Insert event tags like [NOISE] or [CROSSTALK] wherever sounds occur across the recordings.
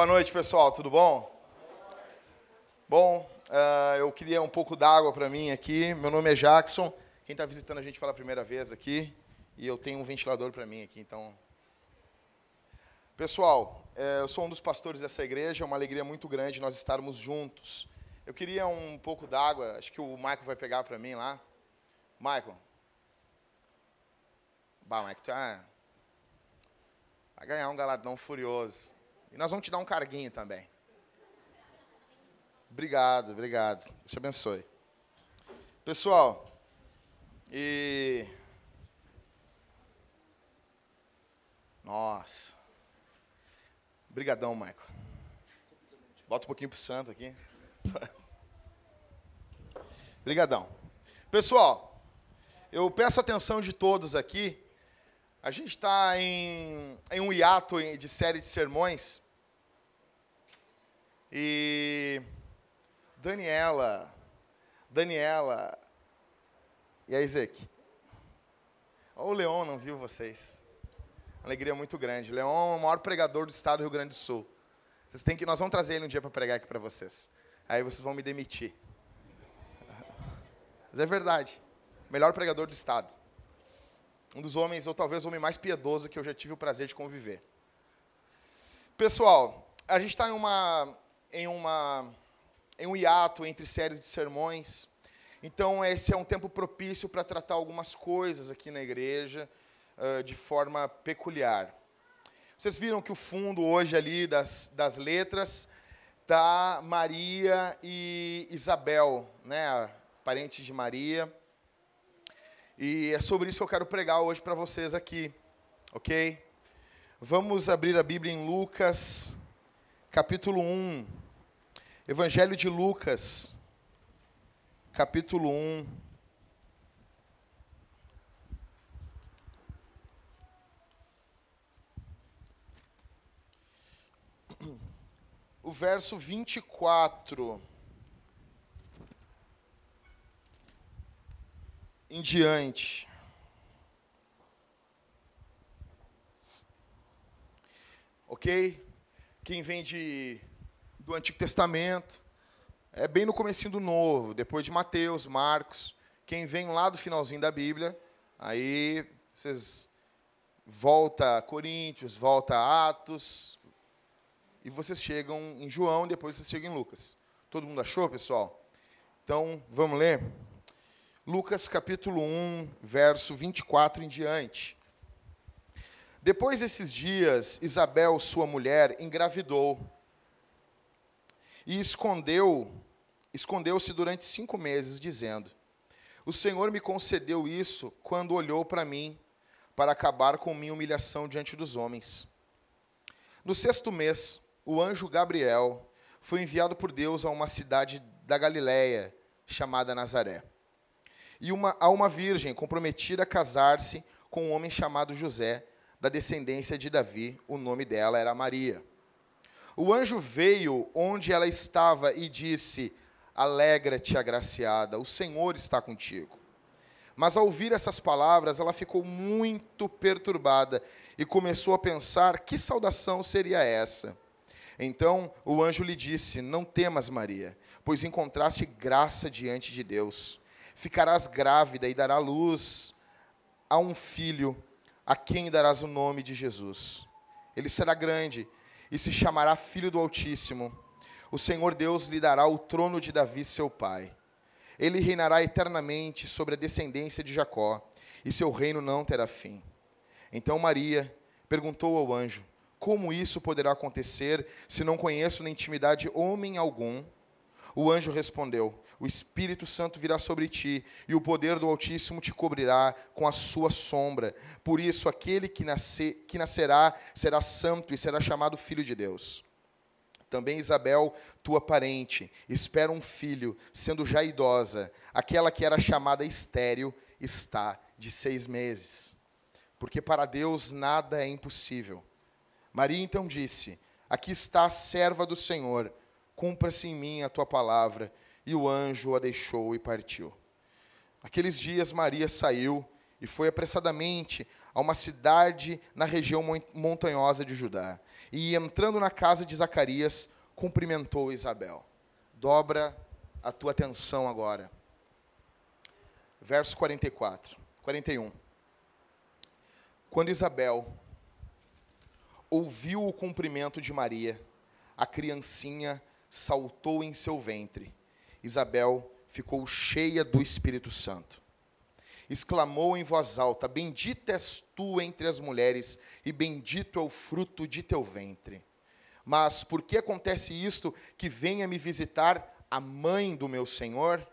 Boa noite, pessoal, tudo bom? Bom, uh, eu queria um pouco d'água para mim aqui. Meu nome é Jackson. Quem está visitando a gente pela primeira vez aqui, e eu tenho um ventilador para mim aqui, então. Pessoal, uh, eu sou um dos pastores dessa igreja, é uma alegria muito grande nós estarmos juntos. Eu queria um pouco d'água, acho que o Michael vai pegar para mim lá. Michael. Bah, Michael, tu é... vai ganhar um galardão furioso. E nós vamos te dar um carguinho também. Obrigado, obrigado. Deus te abençoe. Pessoal, e. Nossa. Obrigadão, Michael. Bota um pouquinho pro santo aqui. [LAUGHS] Obrigadão. Pessoal, eu peço a atenção de todos aqui a gente está em, em um hiato de série de sermões. E Daniela, Daniela e a Ezequiel. O Leon não viu vocês. Alegria muito grande. Leon é o maior pregador do estado do Rio Grande do Sul. Vocês têm que, nós vamos trazer ele um dia para pregar aqui para vocês. Aí vocês vão me demitir. Mas é verdade. Melhor pregador do estado um dos homens, ou talvez o homem mais piedoso que eu já tive o prazer de conviver. Pessoal, a gente está em uma, em uma, em um hiato entre séries de sermões. Então esse é um tempo propício para tratar algumas coisas aqui na igreja uh, de forma peculiar. Vocês viram que o fundo hoje ali das, das letras tá Maria e Isabel, né, parentes de Maria. E é sobre isso que eu quero pregar hoje para vocês aqui, ok? Vamos abrir a Bíblia em Lucas, capítulo 1. Evangelho de Lucas, capítulo 1. O verso 24. Em diante. Ok? Quem vem de, do Antigo Testamento, é bem no comecinho do Novo, depois de Mateus, Marcos. Quem vem lá do finalzinho da Bíblia, aí vocês volta a Coríntios, volta a Atos, e vocês chegam em João, depois vocês chegam em Lucas. Todo mundo achou, pessoal? Então, vamos ler? Lucas capítulo 1, verso 24 em diante. Depois desses dias, Isabel, sua mulher, engravidou e escondeu, escondeu-se durante cinco meses, dizendo: O Senhor me concedeu isso quando olhou para mim, para acabar com minha humilhação diante dos homens. No sexto mês, o anjo Gabriel foi enviado por Deus a uma cidade da Galiléia chamada Nazaré e uma, a uma virgem comprometida a casar-se com um homem chamado José, da descendência de Davi, o nome dela era Maria. O anjo veio onde ela estava e disse: Alegra-te, agraciada, o Senhor está contigo. Mas ao ouvir essas palavras, ela ficou muito perturbada e começou a pensar: que saudação seria essa? Então o anjo lhe disse: Não temas, Maria, pois encontraste graça diante de Deus ficarás grávida e dará luz a um filho, a quem darás o nome de Jesus. Ele será grande e se chamará Filho do Altíssimo. O Senhor Deus lhe dará o trono de Davi, seu pai. Ele reinará eternamente sobre a descendência de Jacó, e seu reino não terá fim. Então Maria perguntou ao anjo: Como isso poderá acontecer se não conheço na intimidade homem algum? O anjo respondeu: O Espírito Santo virá sobre ti, e o poder do Altíssimo te cobrirá com a sua sombra. Por isso, aquele que, nascer, que nascerá será santo e será chamado Filho de Deus. Também Isabel, tua parente, espera um filho, sendo já idosa. Aquela que era chamada estéril está de seis meses. Porque para Deus nada é impossível. Maria então disse: Aqui está a serva do Senhor cumpra-se em mim a tua palavra. E o anjo a deixou e partiu. Aqueles dias Maria saiu e foi apressadamente a uma cidade na região montanhosa de Judá. E entrando na casa de Zacarias, cumprimentou Isabel. Dobra a tua atenção agora. Verso 44, 41. Quando Isabel ouviu o cumprimento de Maria, a criancinha saltou em seu ventre. Isabel ficou cheia do Espírito Santo. Exclamou em voz alta: Bendita és tu entre as mulheres, e bendito é o fruto de teu ventre. Mas por que acontece isto que venha me visitar a mãe do meu Senhor?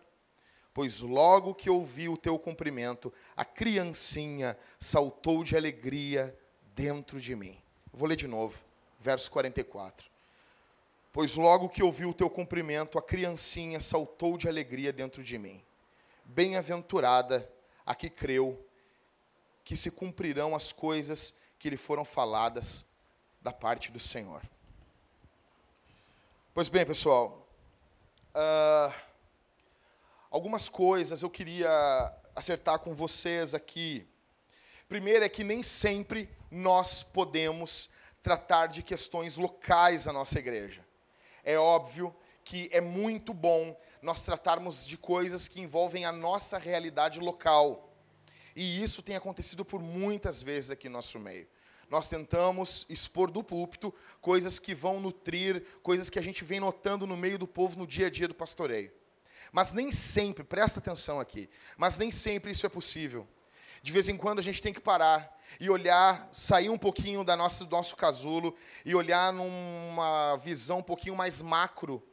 Pois logo que ouvi o teu cumprimento, a criancinha saltou de alegria dentro de mim. Vou ler de novo, verso 44. Pois logo que ouvi o teu cumprimento, a criancinha saltou de alegria dentro de mim. Bem-aventurada a que creu que se cumprirão as coisas que lhe foram faladas da parte do Senhor. Pois bem, pessoal, uh, algumas coisas eu queria acertar com vocês aqui. Primeiro é que nem sempre nós podemos tratar de questões locais na nossa igreja é óbvio que é muito bom nós tratarmos de coisas que envolvem a nossa realidade local. E isso tem acontecido por muitas vezes aqui no nosso meio. Nós tentamos expor do púlpito coisas que vão nutrir, coisas que a gente vem notando no meio do povo no dia a dia do pastoreio. Mas nem sempre, presta atenção aqui, mas nem sempre isso é possível. De vez em quando a gente tem que parar e olhar, sair um pouquinho da nossa, do nosso casulo e olhar numa visão um pouquinho mais macro,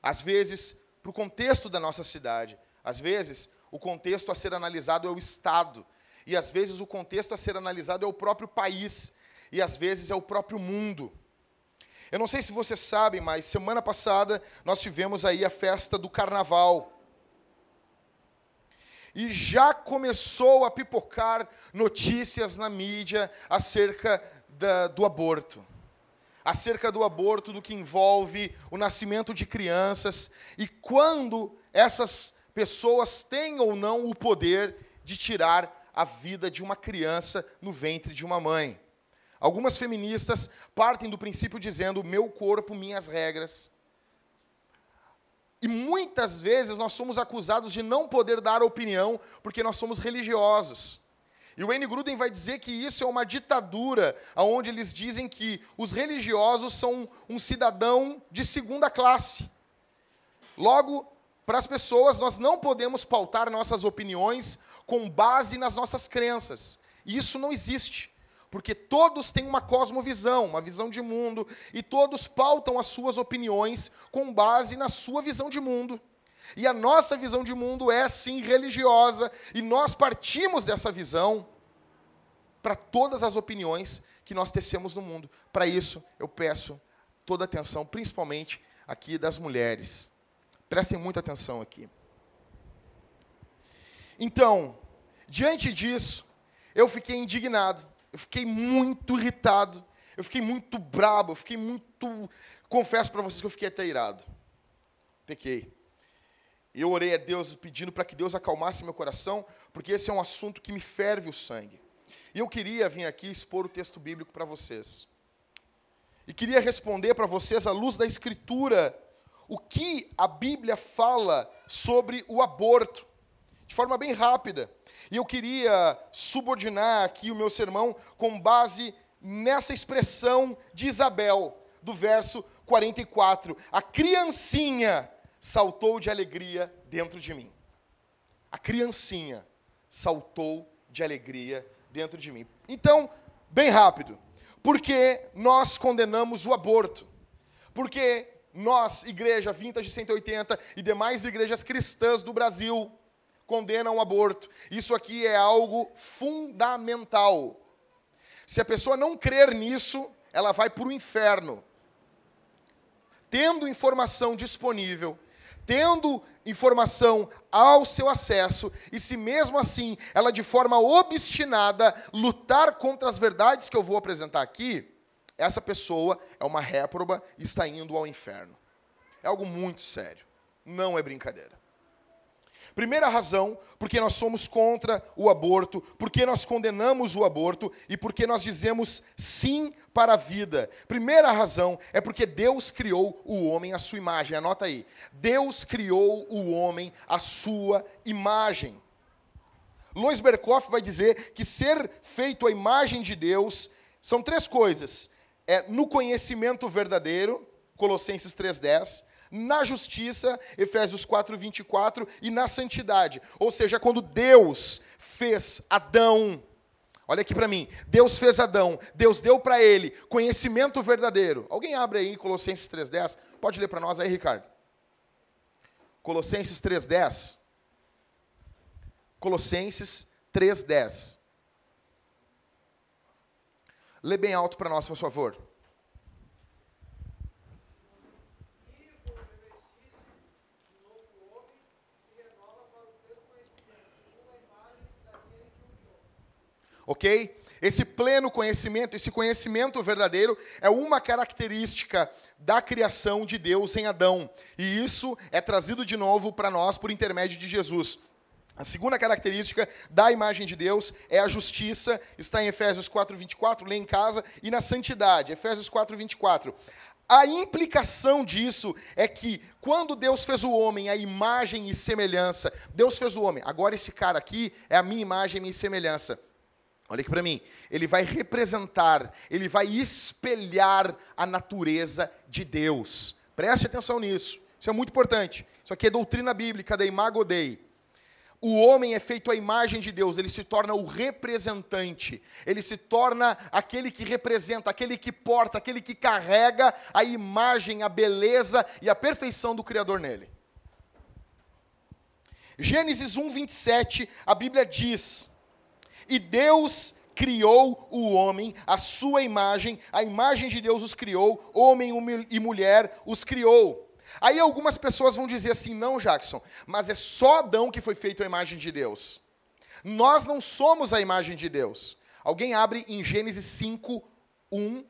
às vezes para o contexto da nossa cidade. Às vezes, o contexto a ser analisado é o Estado. E às vezes o contexto a ser analisado é o próprio país. E às vezes é o próprio mundo. Eu não sei se vocês sabem, mas semana passada nós tivemos aí a festa do carnaval e já começou a pipocar notícias na mídia acerca da, do aborto. Acerca do aborto, do que envolve o nascimento de crianças e quando essas pessoas têm ou não o poder de tirar a vida de uma criança no ventre de uma mãe. Algumas feministas partem do princípio dizendo: meu corpo, minhas regras. Muitas vezes nós somos acusados de não poder dar opinião porque nós somos religiosos. E o Wayne Gruden vai dizer que isso é uma ditadura, onde eles dizem que os religiosos são um cidadão de segunda classe. Logo, para as pessoas, nós não podemos pautar nossas opiniões com base nas nossas crenças. Isso não existe porque todos têm uma cosmovisão, uma visão de mundo, e todos pautam as suas opiniões com base na sua visão de mundo. E a nossa visão de mundo é sim religiosa, e nós partimos dessa visão para todas as opiniões que nós tecemos no mundo. Para isso, eu peço toda a atenção, principalmente aqui das mulheres. Prestem muita atenção aqui. Então, diante disso, eu fiquei indignado eu fiquei muito irritado. Eu fiquei muito brabo. Eu fiquei muito. Confesso para vocês que eu fiquei até irado. Pequei. Eu orei a Deus pedindo para que Deus acalmasse meu coração, porque esse é um assunto que me ferve o sangue. E eu queria vir aqui expor o texto bíblico para vocês. E queria responder para vocês, à luz da Escritura, o que a Bíblia fala sobre o aborto, forma bem rápida. E eu queria subordinar aqui o meu sermão com base nessa expressão de Isabel, do verso 44. A criancinha saltou de alegria dentro de mim. A criancinha saltou de alegria dentro de mim. Então, bem rápido. Porque nós condenamos o aborto? Porque nós, igreja Vintage 180 e demais igrejas cristãs do Brasil, condenam o aborto. Isso aqui é algo fundamental. Se a pessoa não crer nisso, ela vai para o inferno. Tendo informação disponível, tendo informação ao seu acesso, e se mesmo assim ela de forma obstinada lutar contra as verdades que eu vou apresentar aqui, essa pessoa é uma réproba e está indo ao inferno. É algo muito sério. Não é brincadeira. Primeira razão, porque nós somos contra o aborto, porque nós condenamos o aborto e porque nós dizemos sim para a vida. Primeira razão é porque Deus criou o homem à sua imagem. Anota aí. Deus criou o homem à sua imagem. Lois Berkoff vai dizer que ser feito à imagem de Deus são três coisas: é no conhecimento verdadeiro, Colossenses 3:10, na justiça, Efésios 4, 24, e na santidade. Ou seja, quando Deus fez Adão, olha aqui para mim, Deus fez Adão, Deus deu para ele conhecimento verdadeiro. Alguém abre aí Colossenses 3,10? Pode ler para nós aí, Ricardo. Colossenses 3,10. Colossenses 3,10. Lê bem alto para nós, por favor. Ok? Esse pleno conhecimento, esse conhecimento verdadeiro, é uma característica da criação de Deus em Adão. E isso é trazido de novo para nós por intermédio de Jesus. A segunda característica da imagem de Deus é a justiça, está em Efésios 4:24, lê em casa, e na santidade, Efésios 4:24. A implicação disso é que quando Deus fez o homem a imagem e semelhança, Deus fez o homem. Agora esse cara aqui é a minha imagem e minha semelhança. Olha aqui para mim. Ele vai representar, ele vai espelhar a natureza de Deus. Preste atenção nisso. Isso é muito importante. Isso aqui é doutrina bíblica da Imago Dei. O homem é feito à imagem de Deus, ele se torna o representante, ele se torna aquele que representa, aquele que porta, aquele que carrega a imagem, a beleza e a perfeição do Criador nele. Gênesis 1, 27, a Bíblia diz: e Deus criou o homem, a sua imagem, a imagem de Deus os criou, homem e mulher os criou. Aí algumas pessoas vão dizer assim: não, Jackson, mas é só Adão que foi feito a imagem de Deus. Nós não somos a imagem de Deus. Alguém abre em Gênesis 5, 1.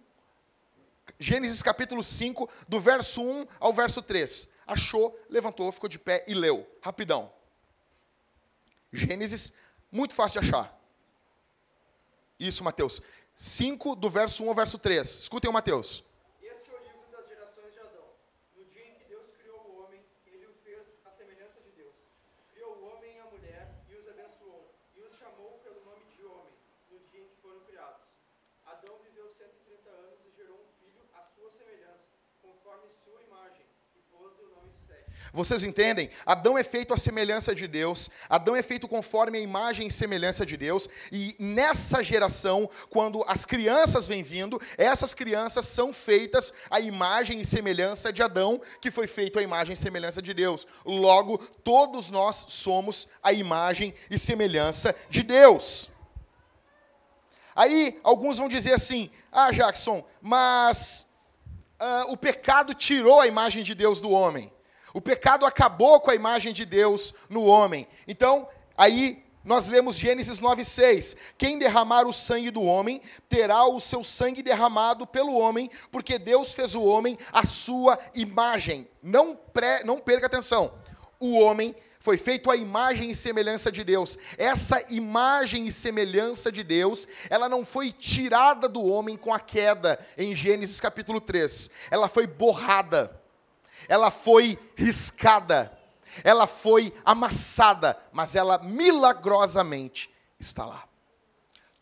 Gênesis capítulo 5, do verso 1 ao verso 3. Achou, levantou, ficou de pé e leu. Rapidão. Gênesis, muito fácil de achar. Isso, Mateus. 5, do verso 1 ao verso 3. Escutem o Mateus. Este é o livro das gerações de Adão. No dia em que Deus criou o homem, ele o fez à semelhança de Deus. Criou o homem e a mulher e os abençoou, e os chamou pelo nome de homem, no dia em que foram criados. Adão viveu 130 anos e gerou um filho à sua semelhança, conforme sua imagem vocês entendem? Adão é feito à semelhança de Deus, Adão é feito conforme a imagem e semelhança de Deus, e nessa geração, quando as crianças vêm vindo, essas crianças são feitas à imagem e semelhança de Adão, que foi feito à imagem e semelhança de Deus. Logo, todos nós somos a imagem e semelhança de Deus. Aí, alguns vão dizer assim: ah, Jackson, mas uh, o pecado tirou a imagem de Deus do homem. O pecado acabou com a imagem de Deus no homem. Então, aí nós lemos Gênesis 9:6. Quem derramar o sangue do homem, terá o seu sangue derramado pelo homem, porque Deus fez o homem à sua imagem. Não, pré, não perca atenção. O homem foi feito à imagem e semelhança de Deus. Essa imagem e semelhança de Deus, ela não foi tirada do homem com a queda em Gênesis capítulo 3. Ela foi borrada ela foi riscada, ela foi amassada, mas ela milagrosamente está lá.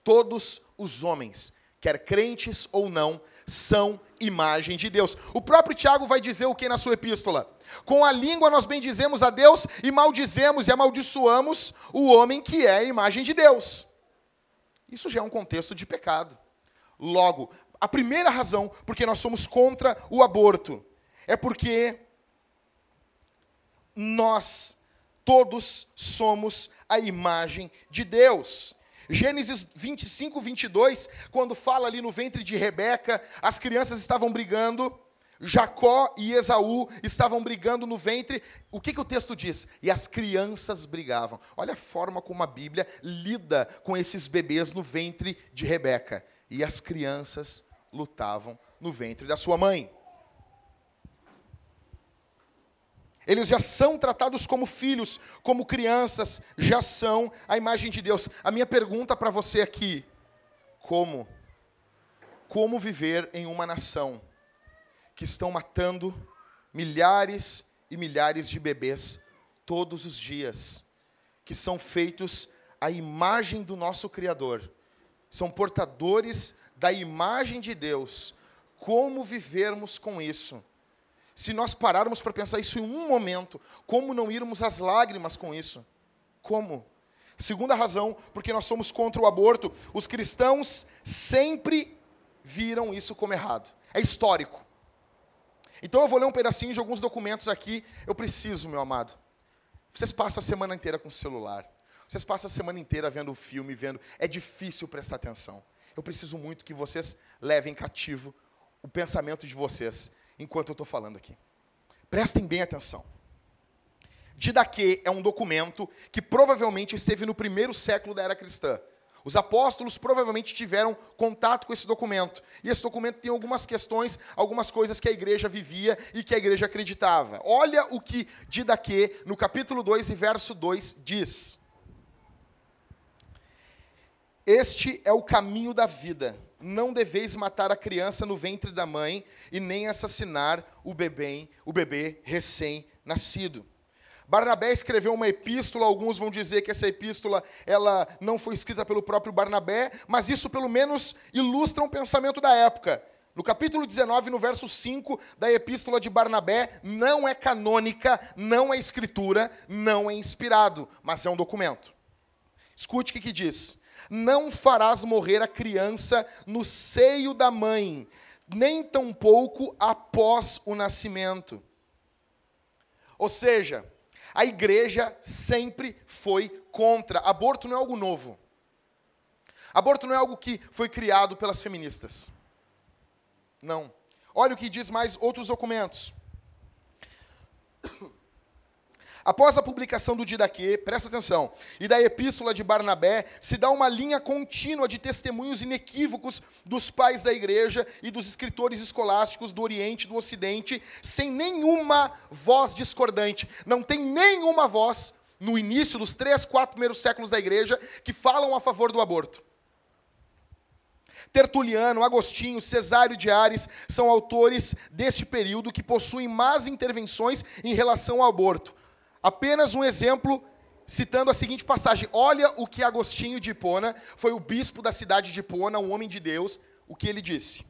Todos os homens, quer crentes ou não, são imagem de Deus. O próprio Tiago vai dizer o que na sua epístola? Com a língua nós bendizemos a Deus e maldizemos e amaldiçoamos o homem que é a imagem de Deus. Isso já é um contexto de pecado. Logo, a primeira razão porque nós somos contra o aborto é porque nós todos somos a imagem de Deus. Gênesis 25, 22, quando fala ali no ventre de Rebeca, as crianças estavam brigando, Jacó e Esaú estavam brigando no ventre. O que, que o texto diz? E as crianças brigavam. Olha a forma como a Bíblia lida com esses bebês no ventre de Rebeca. E as crianças lutavam no ventre da sua mãe. Eles já são tratados como filhos, como crianças, já são a imagem de Deus. A minha pergunta para você aqui: como? Como viver em uma nação que estão matando milhares e milhares de bebês todos os dias, que são feitos à imagem do nosso Criador, são portadores da imagem de Deus. Como vivermos com isso? Se nós pararmos para pensar isso em um momento, como não irmos às lágrimas com isso? Como? Segunda razão, porque nós somos contra o aborto. Os cristãos sempre viram isso como errado. É histórico. Então eu vou ler um pedacinho de alguns documentos aqui. Eu preciso, meu amado. Vocês passam a semana inteira com o celular. Vocês passam a semana inteira vendo o filme, vendo. É difícil prestar atenção. Eu preciso muito que vocês levem cativo o pensamento de vocês enquanto eu estou falando aqui. Prestem bem atenção. Didaquê é um documento que provavelmente esteve no primeiro século da era cristã. Os apóstolos provavelmente tiveram contato com esse documento. E esse documento tem algumas questões, algumas coisas que a igreja vivia e que a igreja acreditava. Olha o que Didaquê, no capítulo 2 e verso 2, diz. Este é o caminho da vida não deveis matar a criança no ventre da mãe e nem assassinar o bebê, o bebê recém-nascido. Barnabé escreveu uma epístola, alguns vão dizer que essa epístola ela não foi escrita pelo próprio Barnabé, mas isso pelo menos ilustra um pensamento da época. No capítulo 19, no verso 5 da epístola de Barnabé, não é canônica, não é escritura, não é inspirado, mas é um documento. Escute o que, que diz. Não farás morrer a criança no seio da mãe, nem tampouco após o nascimento. Ou seja, a igreja sempre foi contra. Aborto não é algo novo. Aborto não é algo que foi criado pelas feministas. Não. Olha o que diz mais outros documentos. Após a publicação do Didaquê, presta atenção, e da epístola de Barnabé, se dá uma linha contínua de testemunhos inequívocos dos pais da igreja e dos escritores escolásticos do Oriente e do Ocidente, sem nenhuma voz discordante. Não tem nenhuma voz no início dos três, quatro primeiros séculos da igreja que falam a favor do aborto. Tertuliano, Agostinho, Cesário de Ares são autores deste período que possuem más intervenções em relação ao aborto. Apenas um exemplo, citando a seguinte passagem: Olha o que Agostinho de Hipona, foi o bispo da cidade de Hipona, um homem de Deus, o que ele disse.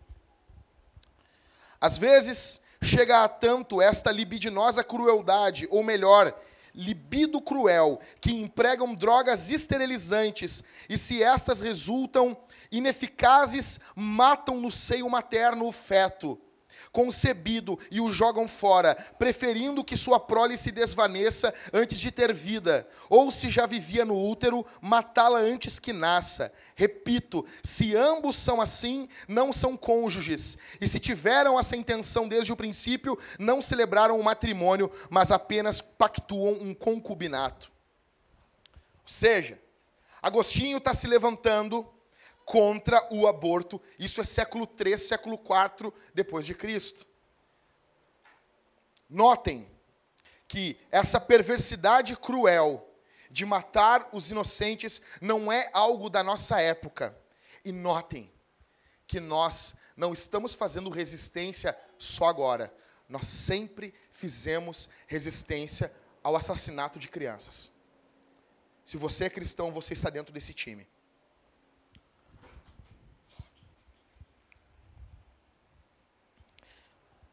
Às vezes chega a tanto esta libidinosa crueldade, ou melhor, libido cruel, que empregam drogas esterilizantes, e se estas resultam ineficazes, matam no seio materno o feto concebido e o jogam fora, preferindo que sua prole se desvaneça antes de ter vida, ou se já vivia no útero, matá-la antes que nasça. Repito, se ambos são assim, não são cônjuges, e se tiveram essa intenção desde o princípio, não celebraram o matrimônio, mas apenas pactuam um concubinato. Ou seja, Agostinho está se levantando contra o aborto. Isso é século 3, século 4 depois de Cristo. Notem que essa perversidade cruel de matar os inocentes não é algo da nossa época. E notem que nós não estamos fazendo resistência só agora. Nós sempre fizemos resistência ao assassinato de crianças. Se você é cristão, você está dentro desse time.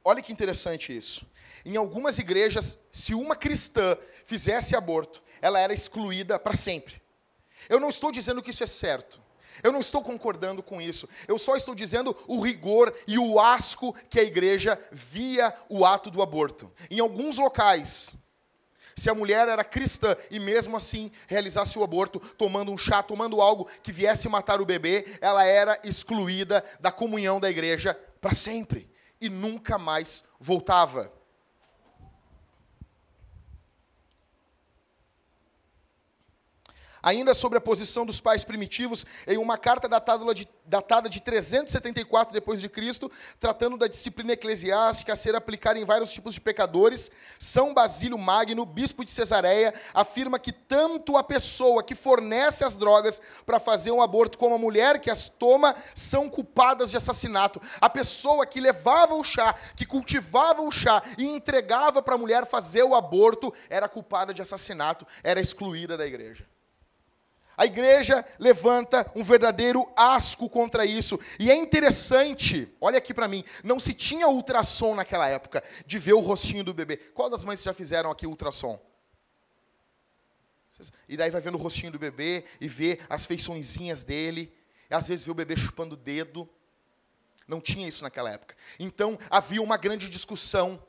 Olha que interessante isso. Em algumas igrejas, se uma cristã fizesse aborto, ela era excluída para sempre. Eu não estou dizendo que isso é certo. Eu não estou concordando com isso. Eu só estou dizendo o rigor e o asco que a igreja via o ato do aborto. Em alguns locais, se a mulher era cristã e mesmo assim realizasse o aborto, tomando um chá, tomando algo que viesse matar o bebê, ela era excluída da comunhão da igreja para sempre e nunca mais voltava. Ainda sobre a posição dos pais primitivos, em uma carta datada de, datada de 374 depois de Cristo, tratando da disciplina eclesiástica a ser aplicada em vários tipos de pecadores, São Basílio Magno, bispo de Cesareia, afirma que tanto a pessoa que fornece as drogas para fazer um aborto como a mulher que as toma são culpadas de assassinato. A pessoa que levava o chá, que cultivava o chá e entregava para a mulher fazer o aborto era culpada de assassinato, era excluída da igreja. A igreja levanta um verdadeiro asco contra isso. E é interessante, olha aqui para mim, não se tinha ultrassom naquela época de ver o rostinho do bebê. Qual das mães já fizeram aqui ultrassom? E daí vai vendo o rostinho do bebê e vê as feiçõezinhas dele. E às vezes vê o bebê chupando o dedo. Não tinha isso naquela época. Então havia uma grande discussão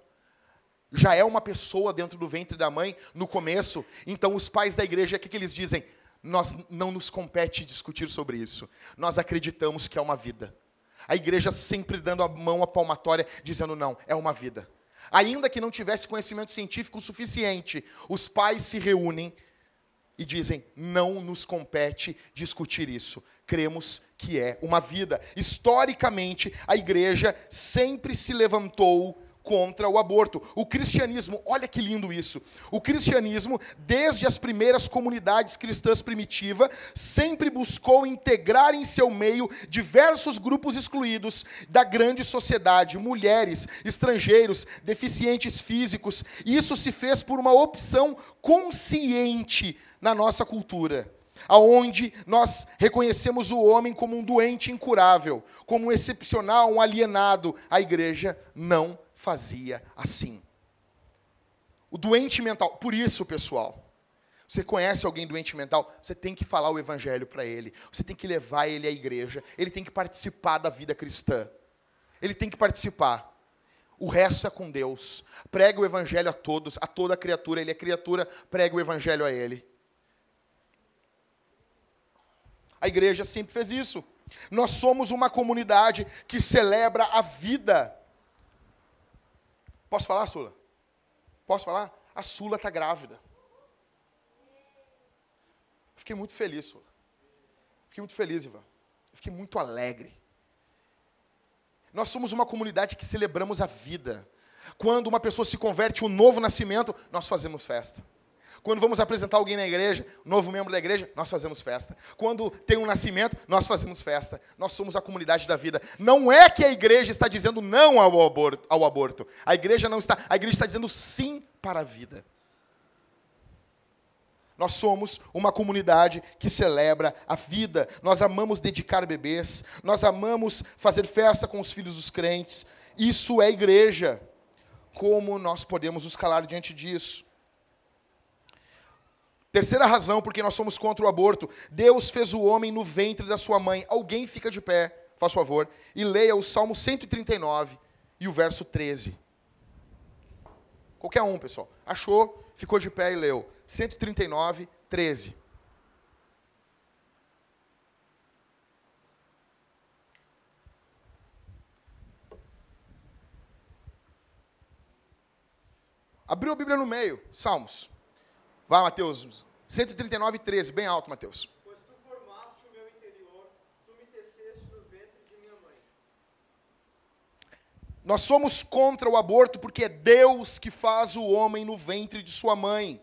já é uma pessoa dentro do ventre da mãe no começo. Então, os pais da igreja, o que, que eles dizem? Nós não nos compete discutir sobre isso. Nós acreditamos que é uma vida. A igreja sempre dando a mão à palmatória, dizendo não, é uma vida. Ainda que não tivesse conhecimento científico suficiente, os pais se reúnem e dizem: não nos compete discutir isso. Cremos que é uma vida. Historicamente, a igreja sempre se levantou contra o aborto. O cristianismo, olha que lindo isso. O cristianismo, desde as primeiras comunidades cristãs primitivas, sempre buscou integrar em seu meio diversos grupos excluídos da grande sociedade, mulheres, estrangeiros, deficientes físicos. Isso se fez por uma opção consciente na nossa cultura aonde nós reconhecemos o homem como um doente incurável, como um excepcional, um alienado. A igreja não fazia assim. O doente mental, por isso, pessoal, você conhece alguém doente mental, você tem que falar o evangelho para ele, você tem que levar ele à igreja, ele tem que participar da vida cristã. Ele tem que participar. O resto é com Deus. Prega o evangelho a todos, a toda criatura, ele é criatura, prega o evangelho a ele. A igreja sempre fez isso. Nós somos uma comunidade que celebra a vida. Posso falar, Sula? Posso falar? A Sula está grávida. Fiquei muito feliz, Sula. Fiquei muito feliz, Ivan. Fiquei muito alegre. Nós somos uma comunidade que celebramos a vida. Quando uma pessoa se converte, um novo nascimento, nós fazemos festa. Quando vamos apresentar alguém na igreja, novo membro da igreja, nós fazemos festa. Quando tem um nascimento, nós fazemos festa. Nós somos a comunidade da vida. Não é que a igreja está dizendo não ao aborto. Ao aborto. A igreja não está, a igreja está dizendo sim para a vida. Nós somos uma comunidade que celebra a vida. Nós amamos dedicar bebês. Nós amamos fazer festa com os filhos dos crentes. Isso é igreja. Como nós podemos nos calar diante disso? Terceira razão porque nós somos contra o aborto. Deus fez o homem no ventre da sua mãe. Alguém fica de pé, faz favor, e leia o Salmo 139 e o verso 13. Qualquer um, pessoal. Achou, ficou de pé e leu. 139, 13. Abriu a Bíblia no meio, Salmos. Vai, Mateus. 139, 13, bem alto, Mateus. Pois tu formaste o meu interior, tu me teceste no ventre de minha mãe. Nós somos contra o aborto porque é Deus que faz o homem no ventre de sua mãe.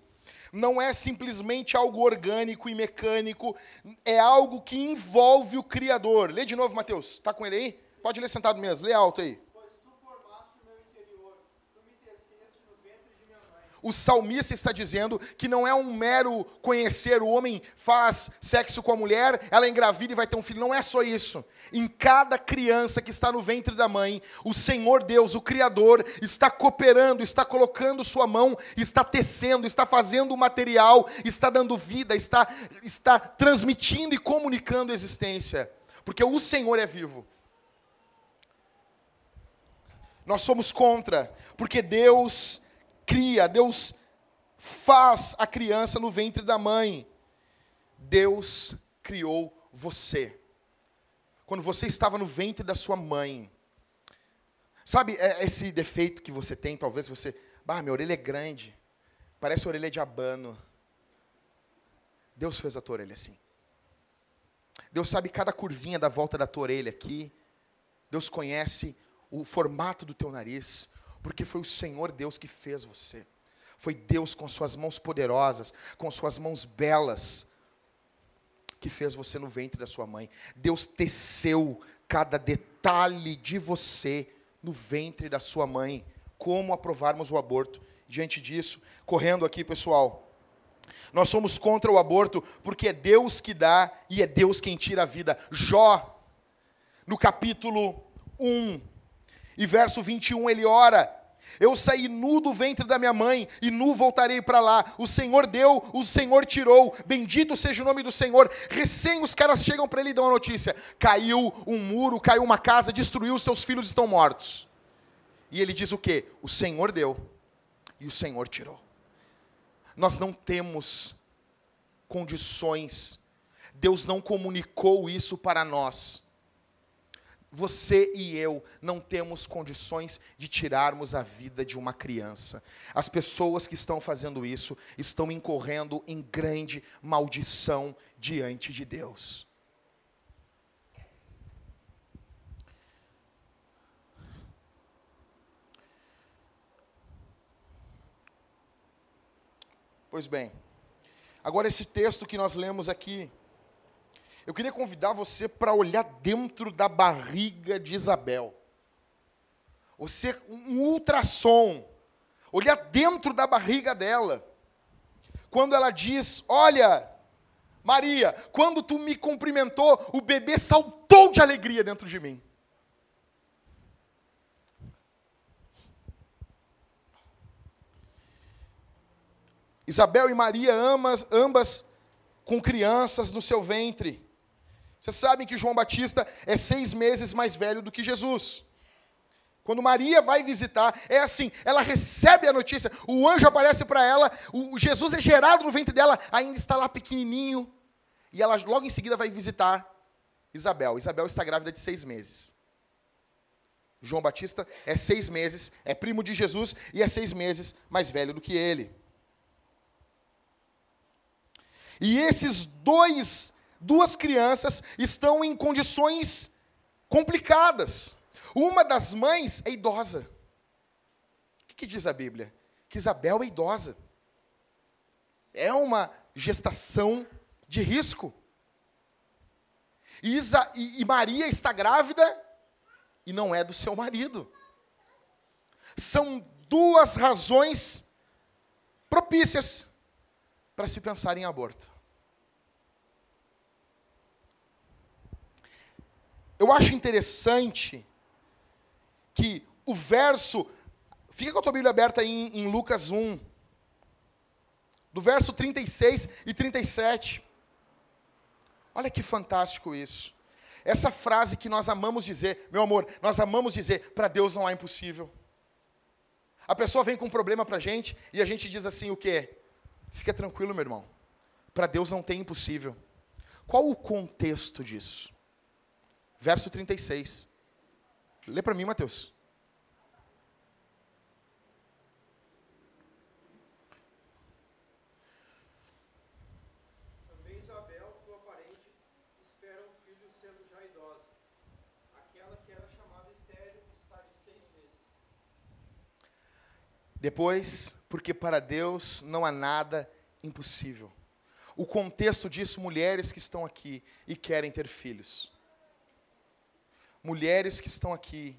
Não é simplesmente algo orgânico e mecânico, é algo que envolve o Criador. Lê de novo, Mateus. Está com ele aí? Pode ler sentado mesmo, lê alto aí. O salmista está dizendo que não é um mero conhecer, o homem faz sexo com a mulher, ela engravida e vai ter um filho. Não é só isso. Em cada criança que está no ventre da mãe, o Senhor Deus, o Criador, está cooperando, está colocando sua mão, está tecendo, está fazendo o material, está dando vida, está, está transmitindo e comunicando a existência. Porque o Senhor é vivo. Nós somos contra, porque Deus cria, Deus faz a criança no ventre da mãe. Deus criou você. Quando você estava no ventre da sua mãe. Sabe é, esse defeito que você tem, talvez você, ah, minha orelha é grande, parece orelha de abano. Deus fez a tua orelha assim. Deus sabe cada curvinha da volta da tua orelha aqui. Deus conhece o formato do teu nariz, porque foi o Senhor Deus que fez você. Foi Deus com suas mãos poderosas, com suas mãos belas, que fez você no ventre da sua mãe. Deus teceu cada detalhe de você no ventre da sua mãe. Como aprovarmos o aborto? Diante disso, correndo aqui, pessoal. Nós somos contra o aborto porque é Deus que dá e é Deus quem tira a vida. Jó, no capítulo 1 e verso 21, ele ora: Eu saí nu do ventre da minha mãe e nu voltarei para lá. O Senhor deu, o Senhor tirou. Bendito seja o nome do Senhor. Recém os caras chegam para ele e dão a notícia: caiu um muro, caiu uma casa, destruiu, os teus filhos estão mortos. E ele diz o quê? O Senhor deu e o Senhor tirou. Nós não temos condições, Deus não comunicou isso para nós. Você e eu não temos condições de tirarmos a vida de uma criança. As pessoas que estão fazendo isso estão incorrendo em grande maldição diante de Deus. Pois bem, agora esse texto que nós lemos aqui, eu queria convidar você para olhar dentro da barriga de Isabel. Você, um ultrassom, olhar dentro da barriga dela. Quando ela diz: Olha, Maria, quando tu me cumprimentou, o bebê saltou de alegria dentro de mim. Isabel e Maria, ambas, ambas com crianças no seu ventre. Vocês sabem que João Batista é seis meses mais velho do que Jesus. Quando Maria vai visitar, é assim: ela recebe a notícia, o anjo aparece para ela, o Jesus é gerado no ventre dela, ainda está lá pequenininho, e ela logo em seguida vai visitar Isabel. Isabel está grávida de seis meses. João Batista é seis meses, é primo de Jesus e é seis meses mais velho do que ele. E esses dois, duas crianças estão em condições complicadas. Uma das mães é idosa. O que, que diz a Bíblia? Que Isabel é idosa. É uma gestação de risco. Isa, e, e Maria está grávida e não é do seu marido. São duas razões propícias para se pensar em aborto. Eu acho interessante que o verso. Fica com a tua Bíblia aberta em, em Lucas 1, do verso 36 e 37. Olha que fantástico isso. Essa frase que nós amamos dizer, meu amor, nós amamos dizer, para Deus não há impossível. A pessoa vem com um problema para a gente e a gente diz assim: o quê? Fica tranquilo, meu irmão. Para Deus não tem impossível. Qual o contexto disso? Verso 36. Lê para mim, Mateus. Depois, porque para Deus não há nada impossível. O contexto disso, mulheres que estão aqui e querem ter filhos. Mulheres que estão aqui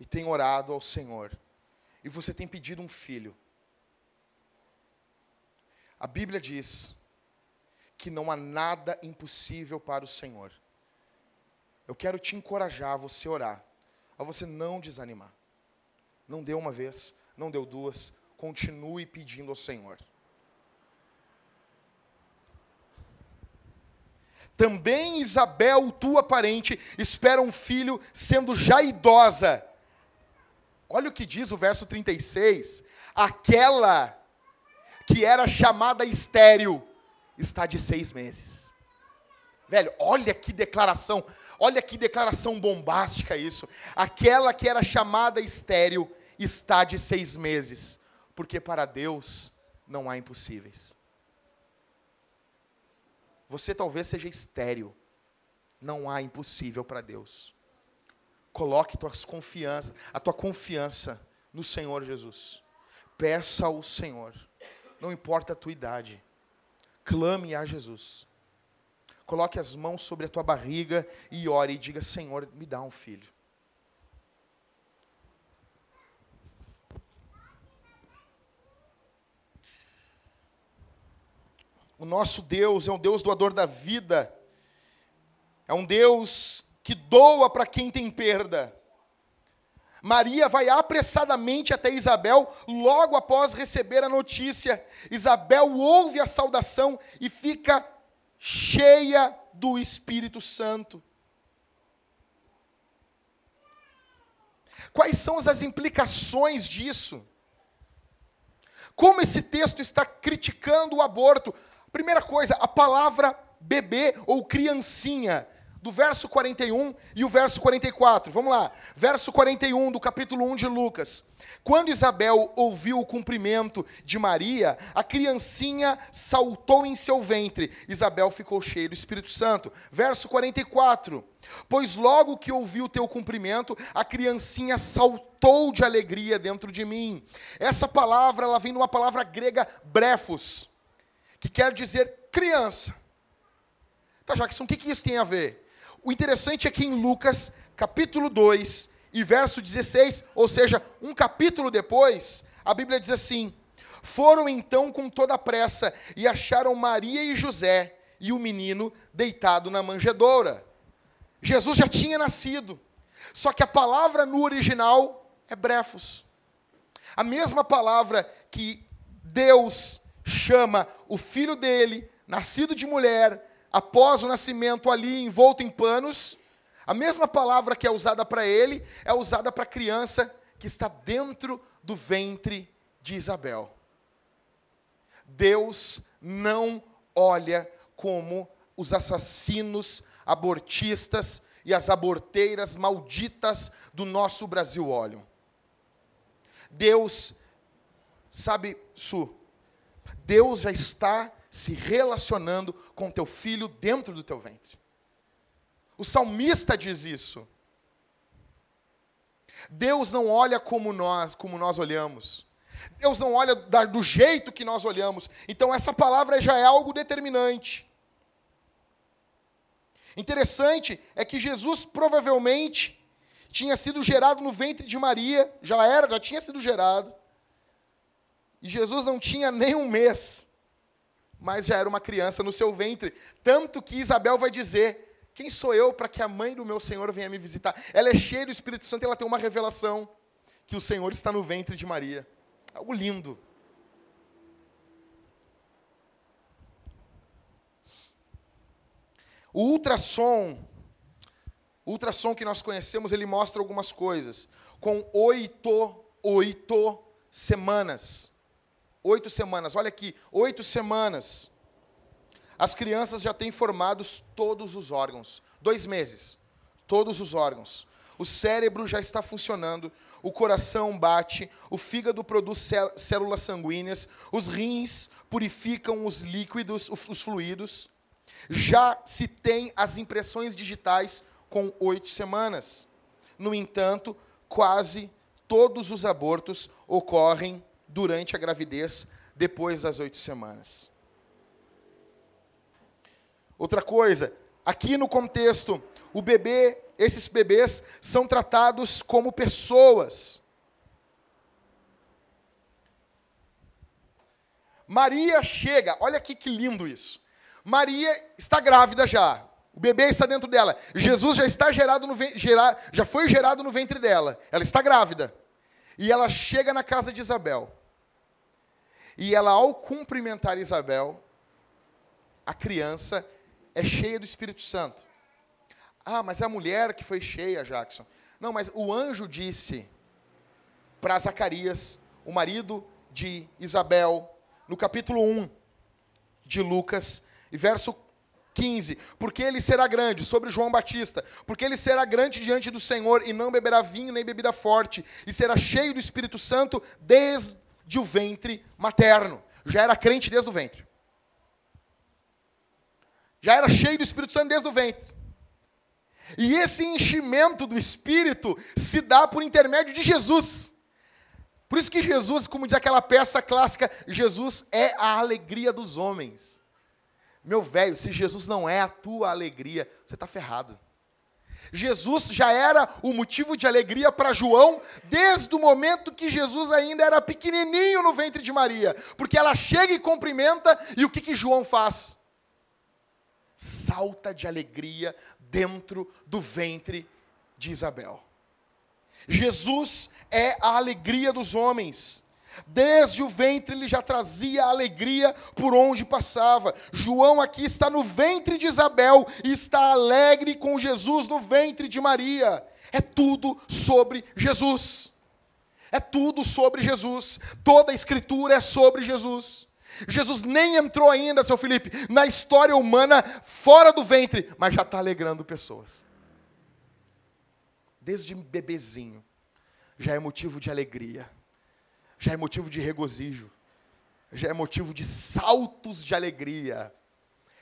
e têm orado ao Senhor. E você tem pedido um filho. A Bíblia diz que não há nada impossível para o Senhor. Eu quero te encorajar a você orar, a você não desanimar. Não deu uma vez, não deu duas, continue pedindo ao Senhor. Também Isabel, tua parente, espera um filho, sendo já idosa. Olha o que diz o verso 36. Aquela que era chamada estéril está de seis meses. Velho, olha que declaração, olha que declaração bombástica isso. Aquela que era chamada estéril está de seis meses, porque para Deus não há impossíveis. Você talvez seja estéril. Não há impossível para Deus. Coloque tuas confiança, a tua confiança no Senhor Jesus. Peça ao Senhor. Não importa a tua idade. Clame a Jesus. Coloque as mãos sobre a tua barriga e ore e diga: Senhor, me dá um filho. O nosso Deus é um Deus doador da vida. É um Deus que doa para quem tem perda. Maria vai apressadamente até Isabel logo após receber a notícia. Isabel ouve a saudação e fica cheia do Espírito Santo. Quais são as implicações disso? Como esse texto está criticando o aborto? Primeira coisa, a palavra bebê ou criancinha, do verso 41 e o verso 44. Vamos lá. Verso 41 do capítulo 1 de Lucas. Quando Isabel ouviu o cumprimento de Maria, a criancinha saltou em seu ventre. Isabel ficou cheia do Espírito Santo. Verso 44. Pois logo que ouviu o teu cumprimento, a criancinha saltou de alegria dentro de mim. Essa palavra, ela vem de uma palavra grega brefos que quer dizer criança. Tá, Jackson, o que, que isso tem a ver? O interessante é que em Lucas, capítulo 2 e verso 16, ou seja, um capítulo depois, a Bíblia diz assim: Foram então com toda a pressa e acharam Maria e José e o menino deitado na manjedoura. Jesus já tinha nascido, só que a palavra no original é brefos. A mesma palavra que Deus chama o filho dele, nascido de mulher, após o nascimento ali envolto em panos, a mesma palavra que é usada para ele é usada para a criança que está dentro do ventre de Isabel. Deus não olha como os assassinos, abortistas e as aborteiras malditas do nosso Brasil olham. Deus, sabe, Su, Deus já está se relacionando com teu filho dentro do teu ventre. O salmista diz isso. Deus não olha como nós, como nós olhamos. Deus não olha do jeito que nós olhamos. Então essa palavra já é algo determinante. Interessante é que Jesus provavelmente tinha sido gerado no ventre de Maria, já era, já tinha sido gerado. E Jesus não tinha nem um mês, mas já era uma criança no seu ventre. Tanto que Isabel vai dizer: Quem sou eu para que a mãe do meu Senhor venha me visitar? Ela é cheia do Espírito Santo e ela tem uma revelação que o Senhor está no ventre de Maria. Algo lindo. O ultrassom, o ultrassom que nós conhecemos, ele mostra algumas coisas. Com oito, oito semanas. Oito semanas, olha aqui, oito semanas. As crianças já têm formados todos os órgãos. Dois meses, todos os órgãos. O cérebro já está funcionando, o coração bate, o fígado produz células sanguíneas, os rins purificam os líquidos, os fluidos. Já se tem as impressões digitais com oito semanas. No entanto, quase todos os abortos ocorrem durante a gravidez, depois das oito semanas. Outra coisa, aqui no contexto, o bebê, esses bebês são tratados como pessoas. Maria chega, olha aqui que lindo isso. Maria está grávida já. O bebê está dentro dela. Jesus já está gerado no já foi gerado no ventre dela. Ela está grávida. E ela chega na casa de Isabel. E ela, ao cumprimentar Isabel, a criança é cheia do Espírito Santo. Ah, mas é a mulher que foi cheia, Jackson. Não, mas o anjo disse para Zacarias, o marido de Isabel, no capítulo 1 de Lucas, e verso 15: Porque ele será grande, sobre João Batista, porque ele será grande diante do Senhor, e não beberá vinho nem bebida forte, e será cheio do Espírito Santo desde de o ventre materno. Já era crente desde o ventre. já era cheio do Espírito Santo desde o ventre. E esse enchimento do Espírito se dá por intermédio de Jesus. Por isso que Jesus, como diz aquela peça clássica, Jesus é a alegria dos homens. Meu velho, se Jesus não é a tua alegria, você está ferrado. Jesus já era o motivo de alegria para João desde o momento que Jesus ainda era pequenininho no ventre de Maria, porque ela chega e cumprimenta e o que, que João faz? Salta de alegria dentro do ventre de Isabel. Jesus é a alegria dos homens. Desde o ventre ele já trazia alegria por onde passava. João aqui está no ventre de Isabel e está alegre com Jesus no ventre de Maria. É tudo sobre Jesus. É tudo sobre Jesus. Toda a escritura é sobre Jesus. Jesus nem entrou ainda, seu Felipe, na história humana fora do ventre, mas já está alegrando pessoas. Desde bebezinho, já é motivo de alegria já é motivo de regozijo, já é motivo de saltos de alegria.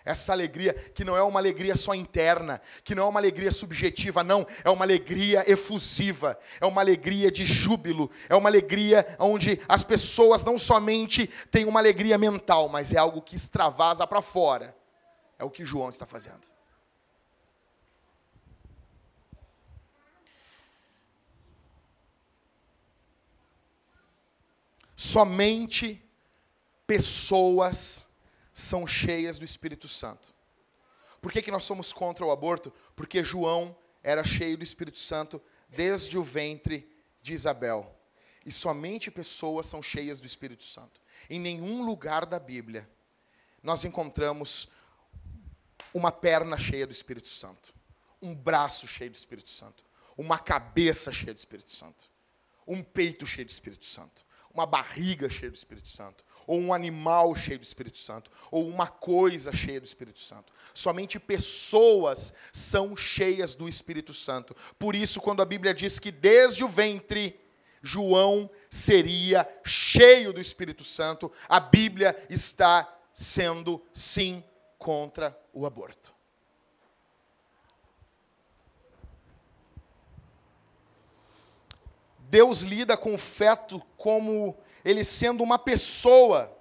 Essa alegria que não é uma alegria só interna, que não é uma alegria subjetiva, não, é uma alegria efusiva, é uma alegria de júbilo, é uma alegria onde as pessoas não somente têm uma alegria mental, mas é algo que extravasa para fora. É o que João está fazendo. Somente pessoas são cheias do Espírito Santo. Por que, que nós somos contra o aborto? Porque João era cheio do Espírito Santo desde o ventre de Isabel. E somente pessoas são cheias do Espírito Santo. Em nenhum lugar da Bíblia nós encontramos uma perna cheia do Espírito Santo, um braço cheio do Espírito Santo, uma cabeça cheia do Espírito Santo, um peito cheio do Espírito Santo uma barriga cheia do Espírito Santo, ou um animal cheio do Espírito Santo, ou uma coisa cheia do Espírito Santo. Somente pessoas são cheias do Espírito Santo. Por isso, quando a Bíblia diz que desde o ventre João seria cheio do Espírito Santo, a Bíblia está sendo sim contra o aborto. Deus lida com o feto como ele sendo uma pessoa.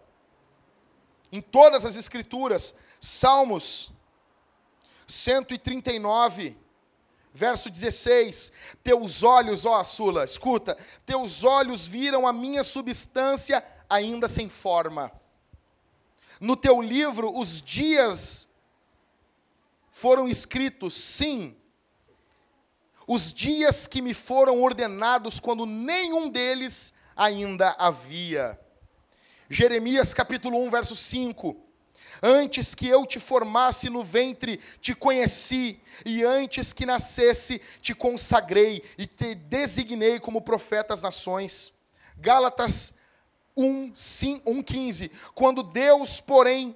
Em todas as Escrituras, Salmos 139, verso 16: Teus olhos, ó Sula, escuta, teus olhos viram a minha substância ainda sem forma. No teu livro, os dias foram escritos, sim, os dias que me foram ordenados quando nenhum deles ainda havia. Jeremias capítulo 1, verso 5. Antes que eu te formasse no ventre, te conheci, e antes que nascesse, te consagrei e te designei como profeta às nações. Gálatas 1, 15. Quando Deus, porém,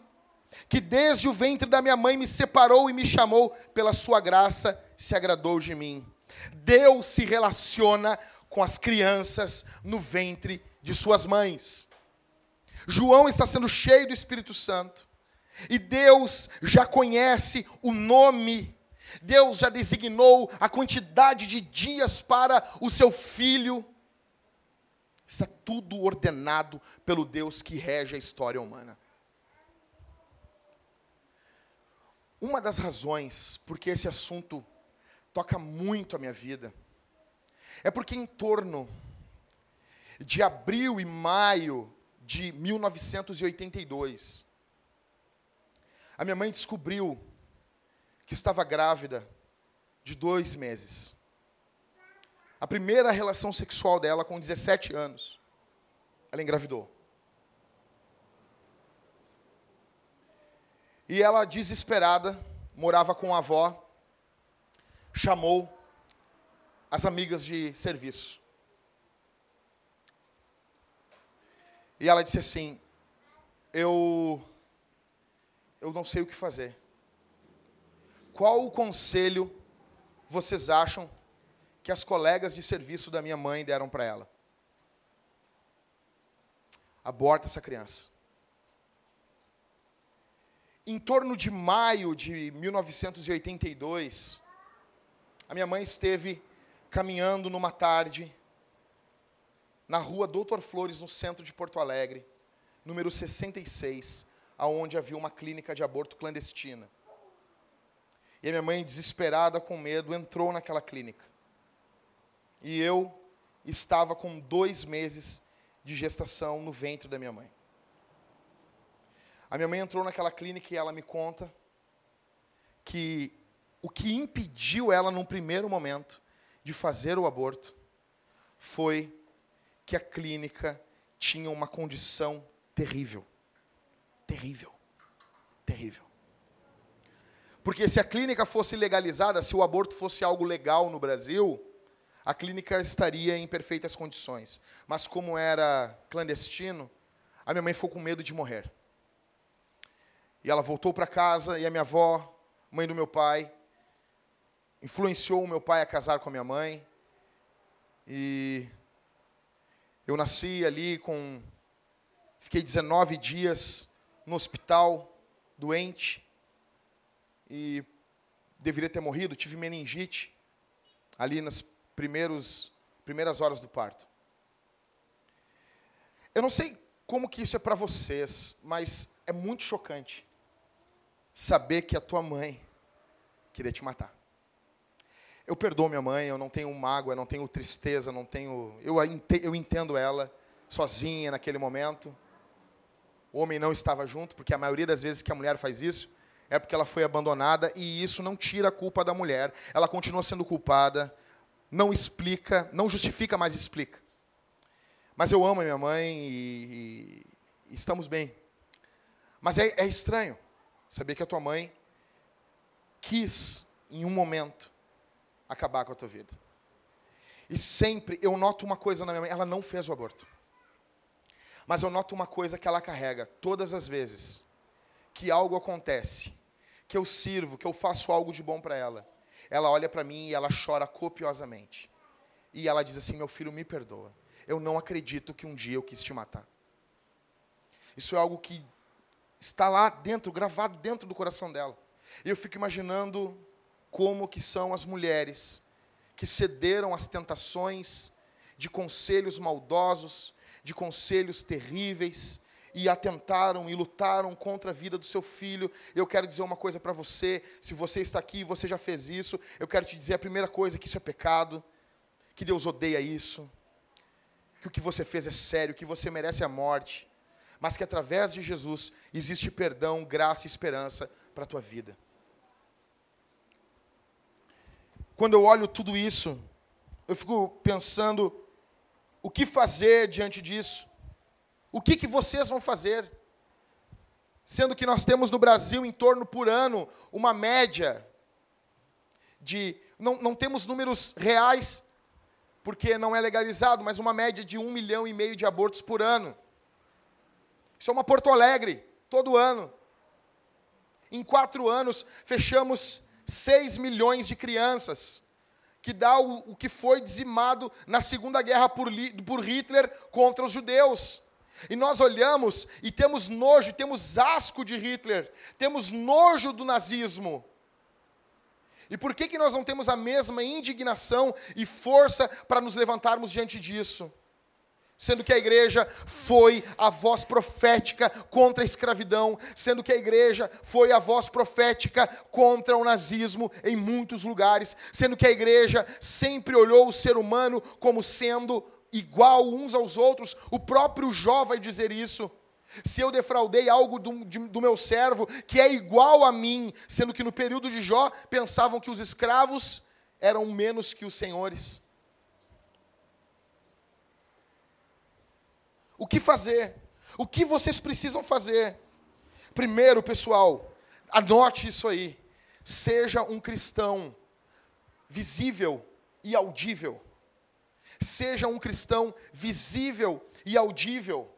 que desde o ventre da minha mãe me separou e me chamou, pela sua graça, se agradou de mim. Deus se relaciona com as crianças no ventre de suas mães. João está sendo cheio do Espírito Santo. E Deus já conhece o nome, Deus já designou a quantidade de dias para o seu filho. Isso é tudo ordenado pelo Deus que rege a história humana. Uma das razões porque esse assunto toca muito a minha vida, é porque em torno de abril e maio de 1982, a minha mãe descobriu que estava grávida de dois meses. A primeira relação sexual dela com 17 anos, ela engravidou. E ela, desesperada, morava com a avó, chamou as amigas de serviço. E ela disse assim: Eu eu não sei o que fazer. Qual o conselho vocês acham que as colegas de serviço da minha mãe deram para ela? Aborta essa criança. em torno de maio de 1982, a minha mãe esteve caminhando numa tarde na rua Doutor Flores, no centro de Porto Alegre, número 66, aonde havia uma clínica de aborto clandestina. E a minha mãe, desesperada com medo, entrou naquela clínica. E eu estava com dois meses de gestação no ventre da minha mãe. A minha mãe entrou naquela clínica e ela me conta que o que impediu ela, num primeiro momento, de fazer o aborto foi que a clínica tinha uma condição terrível. Terrível. Terrível. Porque se a clínica fosse legalizada, se o aborto fosse algo legal no Brasil, a clínica estaria em perfeitas condições. Mas como era clandestino, a minha mãe ficou com medo de morrer. E ela voltou para casa e a minha avó, mãe do meu pai, influenciou o meu pai a casar com a minha mãe. E eu nasci ali com. Fiquei 19 dias no hospital, doente. E deveria ter morrido, tive meningite ali nas primeiros, primeiras horas do parto. Eu não sei como que isso é para vocês, mas é muito chocante saber que a tua mãe queria te matar. Eu perdoo minha mãe, eu não tenho mágoa, não tenho tristeza, não tenho. Eu, eu entendo ela sozinha naquele momento. O homem não estava junto, porque a maioria das vezes que a mulher faz isso é porque ela foi abandonada e isso não tira a culpa da mulher. Ela continua sendo culpada, não explica, não justifica, mas explica. Mas eu amo a minha mãe e, e estamos bem. Mas é, é estranho saber que a tua mãe quis, em um momento, acabar com a tua vida. E sempre eu noto uma coisa na minha mãe, ela não fez o aborto. Mas eu noto uma coisa que ela carrega todas as vezes que algo acontece, que eu sirvo, que eu faço algo de bom para ela. Ela olha para mim e ela chora copiosamente. E ela diz assim: "Meu filho, me perdoa. Eu não acredito que um dia eu quis te matar." Isso é algo que está lá dentro, gravado dentro do coração dela. E eu fico imaginando como que são as mulheres que cederam às tentações de conselhos maldosos, de conselhos terríveis, e atentaram e lutaram contra a vida do seu filho. Eu quero dizer uma coisa para você, se você está aqui e você já fez isso, eu quero te dizer a primeira coisa que isso é pecado, que Deus odeia isso, que o que você fez é sério, que você merece a morte, mas que através de Jesus existe perdão, graça e esperança para a tua vida. Quando eu olho tudo isso, eu fico pensando o que fazer diante disso. O que, que vocês vão fazer? Sendo que nós temos no Brasil em torno por ano uma média de. Não, não temos números reais, porque não é legalizado, mas uma média de um milhão e meio de abortos por ano. Isso é uma Porto Alegre, todo ano. Em quatro anos, fechamos 6 milhões de crianças, que dá o, o que foi dizimado na Segunda Guerra por, por Hitler contra os judeus. E nós olhamos e temos nojo, temos asco de Hitler, temos nojo do nazismo. E por que, que nós não temos a mesma indignação e força para nos levantarmos diante disso? Sendo que a igreja foi a voz profética contra a escravidão, sendo que a igreja foi a voz profética contra o nazismo em muitos lugares, sendo que a igreja sempre olhou o ser humano como sendo igual uns aos outros. O próprio Jó vai dizer isso. Se eu defraudei algo do, de, do meu servo que é igual a mim, sendo que no período de Jó pensavam que os escravos eram menos que os senhores. O que fazer? O que vocês precisam fazer? Primeiro, pessoal, anote isso aí. Seja um cristão visível e audível. Seja um cristão visível e audível.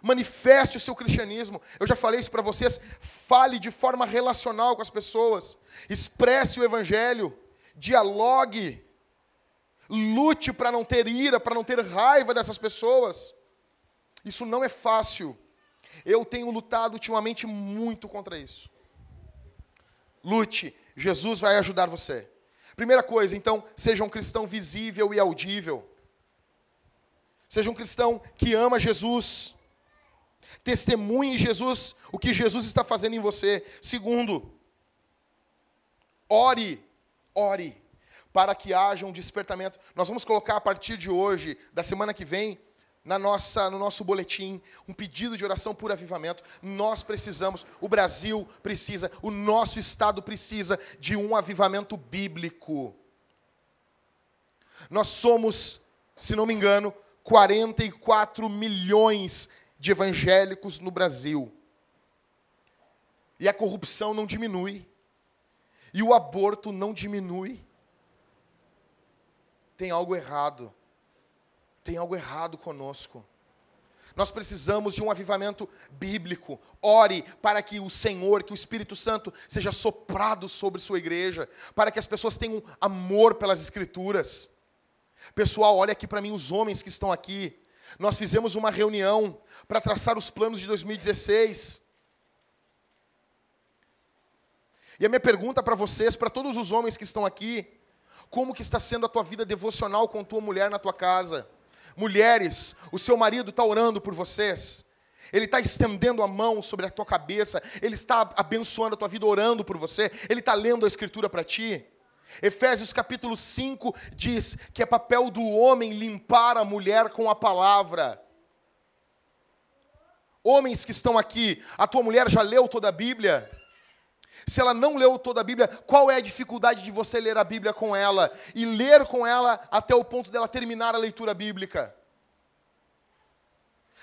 Manifeste o seu cristianismo. Eu já falei isso para vocês. Fale de forma relacional com as pessoas. Expresse o evangelho. Dialogue. Lute para não ter ira, para não ter raiva dessas pessoas. Isso não é fácil. Eu tenho lutado ultimamente muito contra isso. Lute, Jesus vai ajudar você. Primeira coisa, então, seja um cristão visível e audível. Seja um cristão que ama Jesus. Testemunhe Jesus, o que Jesus está fazendo em você. Segundo, ore, ore, para que haja um despertamento. Nós vamos colocar a partir de hoje, da semana que vem, na nossa, no nosso boletim, um pedido de oração por avivamento. Nós precisamos, o Brasil precisa, o nosso Estado precisa de um avivamento bíblico. Nós somos, se não me engano, 44 milhões de evangélicos no Brasil. E a corrupção não diminui. E o aborto não diminui. Tem algo errado. Tem algo errado conosco. Nós precisamos de um avivamento bíblico. Ore para que o Senhor, que o Espírito Santo seja soprado sobre sua igreja, para que as pessoas tenham amor pelas Escrituras. Pessoal, olha aqui para mim os homens que estão aqui. Nós fizemos uma reunião para traçar os planos de 2016. E a minha pergunta para vocês, para todos os homens que estão aqui, como que está sendo a tua vida devocional com tua mulher na tua casa? Mulheres, o seu marido está orando por vocês. Ele está estendendo a mão sobre a tua cabeça. Ele está abençoando a tua vida, orando por você. Ele está lendo a Escritura para ti. Efésios capítulo 5 diz que é papel do homem limpar a mulher com a palavra. Homens que estão aqui, a tua mulher já leu toda a Bíblia? Se ela não leu toda a Bíblia, qual é a dificuldade de você ler a Bíblia com ela e ler com ela até o ponto dela terminar a leitura bíblica?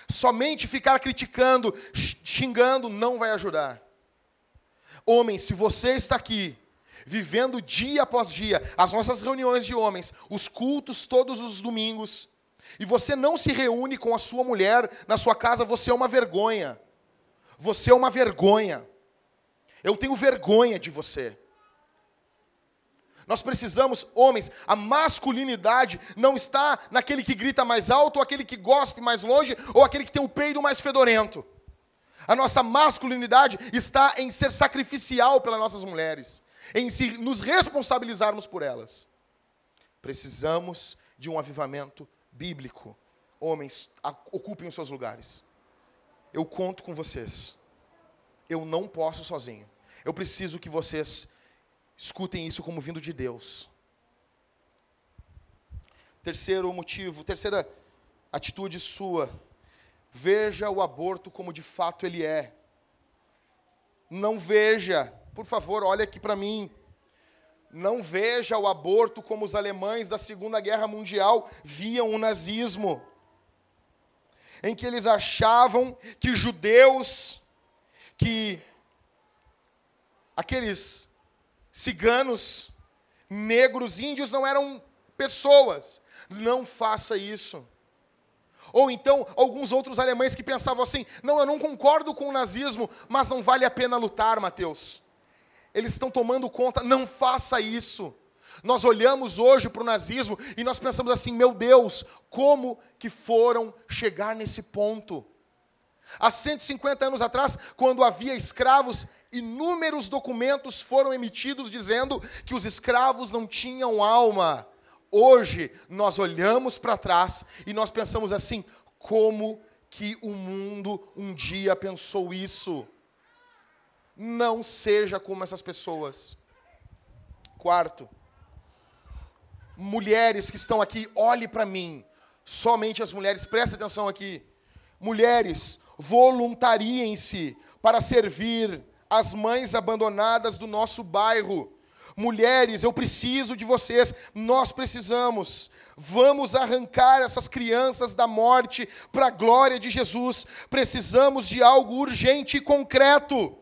Somente ficar criticando, xingando não vai ajudar. Homem, se você está aqui vivendo dia após dia as nossas reuniões de homens, os cultos todos os domingos, e você não se reúne com a sua mulher na sua casa, você é uma vergonha. Você é uma vergonha. Eu tenho vergonha de você. Nós precisamos, homens, a masculinidade não está naquele que grita mais alto, ou aquele que gospe mais longe, ou aquele que tem o peido mais fedorento. A nossa masculinidade está em ser sacrificial pelas nossas mulheres, em se, nos responsabilizarmos por elas. Precisamos de um avivamento bíblico. Homens, ocupem os seus lugares. Eu conto com vocês. Eu não posso sozinho. Eu preciso que vocês escutem isso como vindo de Deus. Terceiro motivo, terceira atitude sua. Veja o aborto como de fato ele é. Não veja, por favor, olha aqui para mim. Não veja o aborto como os alemães da Segunda Guerra Mundial viam o nazismo, em que eles achavam que judeus, que aqueles ciganos, negros, índios não eram pessoas. Não faça isso. Ou então, alguns outros alemães que pensavam assim: não, eu não concordo com o nazismo, mas não vale a pena lutar, Mateus. Eles estão tomando conta, não faça isso. Nós olhamos hoje para o nazismo e nós pensamos assim: meu Deus, como que foram chegar nesse ponto? Há 150 anos atrás, quando havia escravos, inúmeros documentos foram emitidos dizendo que os escravos não tinham alma. Hoje, nós olhamos para trás e nós pensamos assim: como que o mundo um dia pensou isso? Não seja como essas pessoas. Quarto, mulheres que estão aqui, olhe para mim. Somente as mulheres, preste atenção aqui. Mulheres, voluntariem-se para servir as mães abandonadas do nosso bairro. Mulheres, eu preciso de vocês, nós precisamos. Vamos arrancar essas crianças da morte para a glória de Jesus. Precisamos de algo urgente e concreto.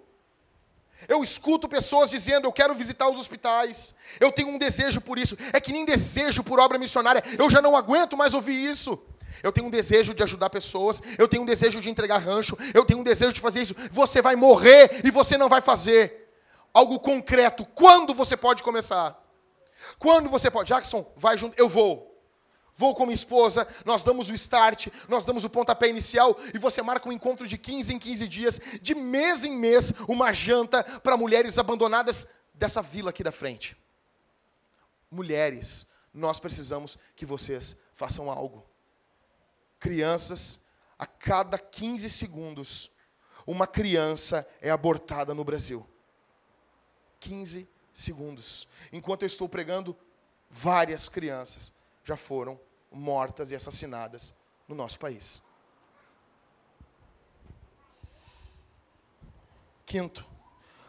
Eu escuto pessoas dizendo: Eu quero visitar os hospitais, eu tenho um desejo por isso. É que nem desejo por obra missionária, eu já não aguento mais ouvir isso. Eu tenho um desejo de ajudar pessoas, eu tenho um desejo de entregar rancho, eu tenho um desejo de fazer isso. Você vai morrer e você não vai fazer. Algo concreto. Quando você pode começar? Quando você pode? Jackson, vai junto. Eu vou. vou com minha esposa, nós damos o start, nós damos o pontapé inicial e você marca um encontro de 15 em 15 dias, de mês em mês, uma janta para mulheres abandonadas dessa vila aqui da frente. Mulheres, nós precisamos que vocês façam algo. Crianças, a cada 15 segundos, uma criança é abortada no Brasil. 15 segundos. Enquanto eu estou pregando, várias crianças já foram mortas e assassinadas no nosso país. Quinto,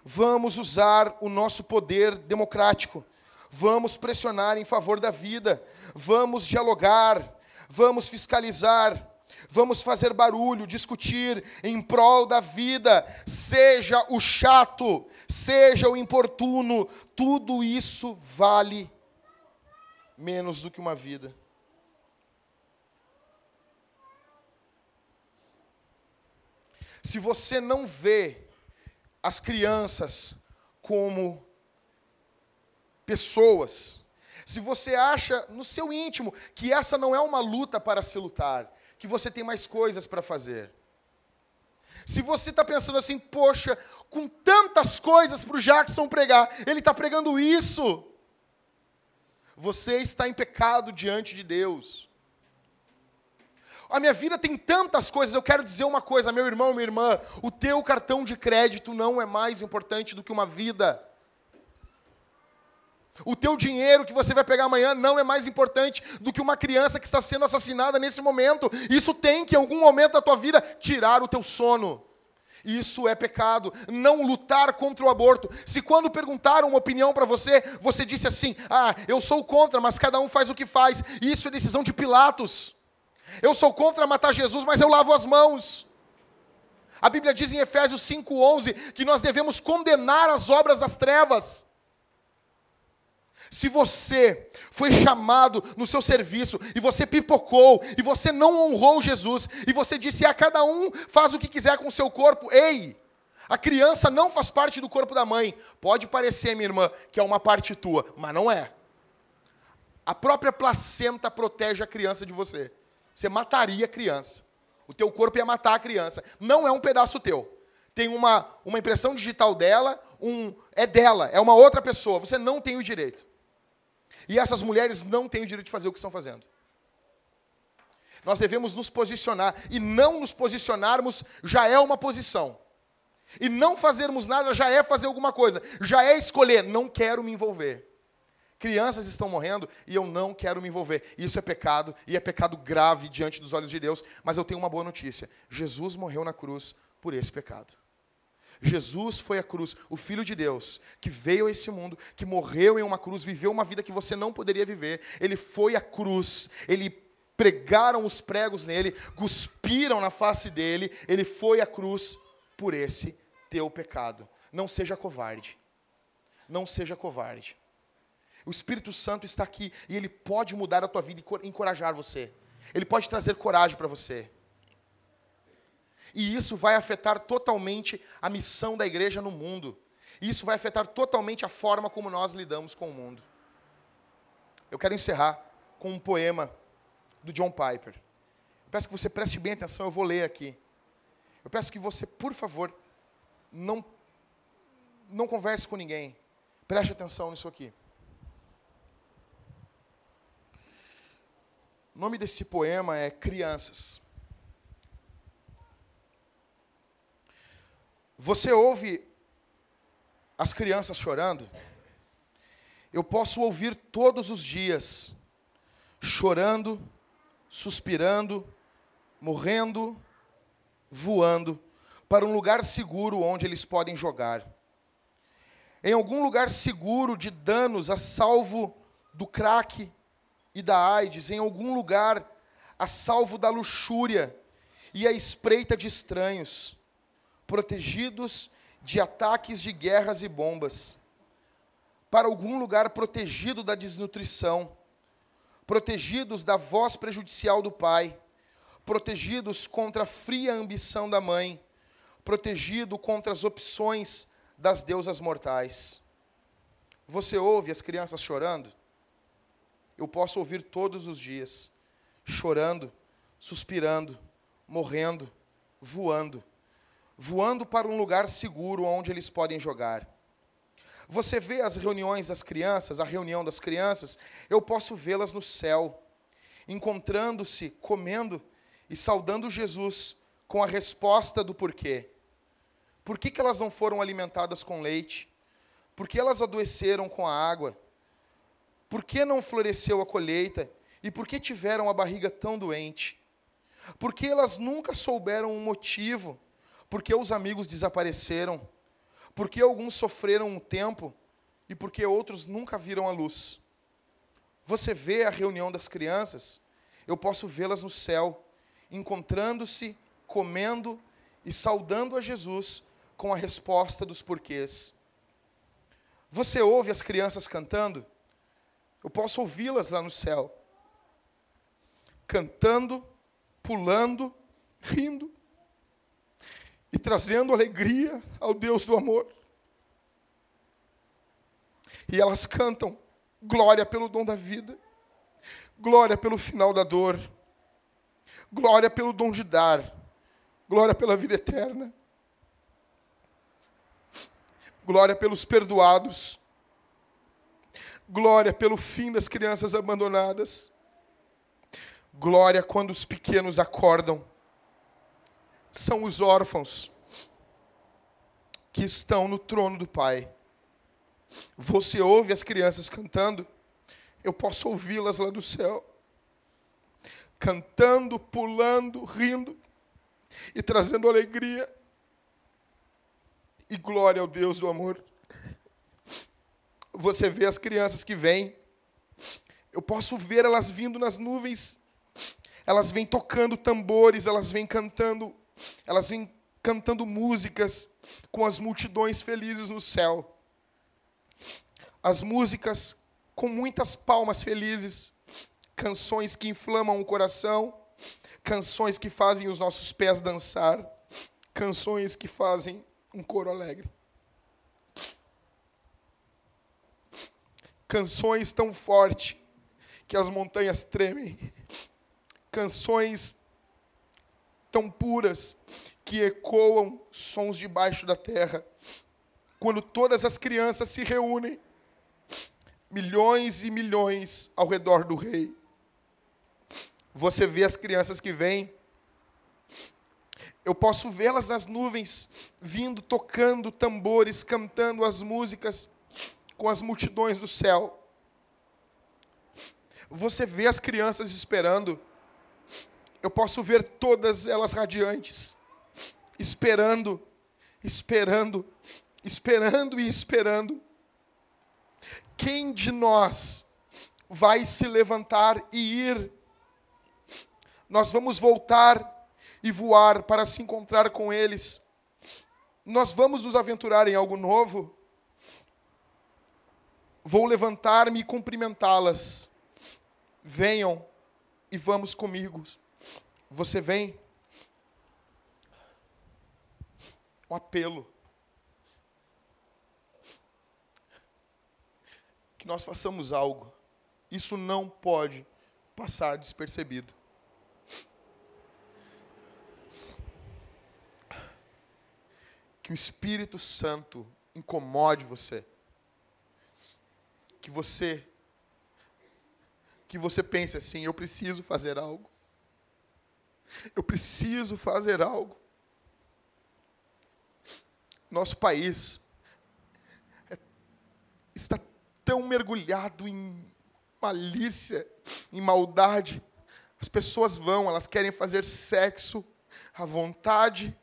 vamos usar o nosso poder democrático, vamos pressionar em favor da vida, vamos dialogar, vamos fiscalizar, vamos fazer barulho, discutir em prol da vida, seja o chato, seja o importuno, tudo isso vale menos do que uma vida. Se você não vê as crianças como pessoas, se você acha no seu íntimo que essa não é uma luta para se lutar, que você tem mais coisas para fazer. Se você está pensando assim, poxa, com tantas coisas para o Jackson pregar, ele está pregando isso. Você está em pecado diante de Deus. A minha vida tem tantas coisas, eu quero dizer uma coisa, meu irmão, minha irmã, o teu cartão de crédito não é mais importante do que uma vida. O teu dinheiro que você vai pegar amanhã não é mais importante do que uma criança que está sendo assassinada nesse momento. Isso tem que, em algum momento da tua vida, tirar o teu sono. Isso é pecado. Não lutar contra o aborto. Se quando perguntaram uma opinião para você, você disse assim: Ah, eu sou contra, mas cada um faz o que faz. Isso é decisão de Pilatos. Eu sou contra matar Jesus, mas eu lavo as mãos. A Bíblia diz em Efésios 5:11 que nós devemos condenar as obras das trevas. Se você foi chamado no seu serviço e você pipocou e você não honrou Jesus e você disse a cada um faz o que quiser com o seu corpo, ei, a criança não faz parte do corpo da mãe. Pode parecer, minha irmã, que é uma parte tua, mas não é. A própria placenta protege a criança de você. Você mataria a criança. O teu corpo ia matar a criança. Não é um pedaço teu. Tem uma, uma impressão digital dela, um, é dela, é uma outra pessoa. Você não tem o direito. E essas mulheres não têm o direito de fazer o que estão fazendo. Nós devemos nos posicionar. E não nos posicionarmos já é uma posição. E não fazermos nada já é fazer alguma coisa. Já é escolher, não quero me envolver. Crianças estão morrendo e eu não quero me envolver. Isso é pecado e é pecado grave diante dos olhos de Deus. Mas eu tenho uma boa notícia: Jesus morreu na cruz por esse pecado. Jesus foi a cruz, o Filho de Deus, que veio a esse mundo, que morreu em uma cruz, viveu uma vida que você não poderia viver. Ele foi a cruz, ele pregaram os pregos nele, cuspiram na face dele, ele foi a cruz por esse teu pecado. Não seja covarde. Não seja covarde. O Espírito Santo está aqui e ele pode mudar a tua vida e encorajar você. Ele pode trazer coragem para você. E isso vai afetar totalmente a missão da igreja no mundo. E isso vai afetar totalmente a forma como nós lidamos com o mundo. Eu quero encerrar com um poema do John Piper. Eu peço que você preste bem atenção, eu vou ler aqui. Eu peço que você, por favor, não, não converse com ninguém. Preste atenção nisso aqui. O nome desse poema é Crianças. Você ouve as crianças chorando? Eu posso ouvir todos os dias, chorando, suspirando, morrendo, voando, para um lugar seguro onde eles podem jogar. Em algum lugar seguro de danos a salvo do crack e da AIDS, em algum lugar a salvo da luxúria e a espreita de estranhos, protegidos de ataques de guerras e bombas, para algum lugar protegido da desnutrição, protegidos da voz prejudicial do pai, protegidos contra a fria ambição da mãe, protegido contra as opções das deusas mortais. Você ouve as crianças chorando? eu posso ouvir todos os dias, chorando, suspirando, morrendo, voando, voando para um lugar seguro onde eles podem jogar. Você vê as reuniões das crianças, a reunião das crianças, eu posso vê-las no céu, encontrando-se, comendo e saudando Jesus com a resposta do porquê. Por que, que elas não foram alimentadas com leite? Por que elas adoeceram com a água? Por que não floresceu a colheita? E por que tiveram a barriga tão doente? Por que elas nunca souberam um motivo? Por que os amigos desapareceram? Por que alguns sofreram um tempo e por que outros nunca viram a luz? Você vê a reunião das crianças, eu posso vê-las no céu, encontrando-se, comendo e saudando a Jesus com a resposta dos porquês. Você ouve as crianças cantando? Eu posso ouvi-las lá no céu. Cantando, pulando, rindo e trazendo alegria ao Deus do amor. E elas cantam glória pelo dom da vida, glória pelo final da dor, glória pelo dom de dar, glória pela vida eterna, glória pelos perdoados, glória pelo fim das crianças abandonadas, glória quando os pequenos acordam são os órfãos que estão no trono do Pai. Você ouve as crianças cantando, eu posso ouvi-las lá do céu, cantando, pulando, rindo e trazendo alegria e glória ao Deus do amor. Você vê as crianças que vêm, eu posso ver elas vindo nas nuvens, elas vêm tocando tambores, elas vêm cantando elas vêm cantando músicas com as multidões felizes no céu. As músicas com muitas palmas felizes, canções que inflamam o coração, canções que fazem os nossos pés dançar, canções que fazem um coro alegre. Canções tão fortes que as montanhas tremem. Canções tão puras que ecoam sons debaixo da terra. Quando todas as crianças se reúnem, milhões e milhões ao redor do rei. Você vê as crianças que vêm. Eu posso vê-las nas nuvens, vindo, tocando tambores, cantando as músicas com as multidões do céu. Você vê as crianças esperando eu posso ver todas elas radiantes, esperando, esperando, esperando e esperando. Quem de nós vai se levantar e ir? Nós vamos voltar e voar para se encontrar com eles. Nós vamos nos aventurar em algo novo. Vou levantar-me e cumprimentá-las. Venham e vamos comigo. Você vem. Um apelo. Que nós façamos algo. Isso não pode passar despercebido. Que o Espírito Santo incomode você. Que você que você pense assim, eu preciso fazer algo. Eu preciso fazer algo. Nosso país é, está tão mergulhado em malícia, em maldade. As pessoas vão, elas querem fazer sexo à vontade.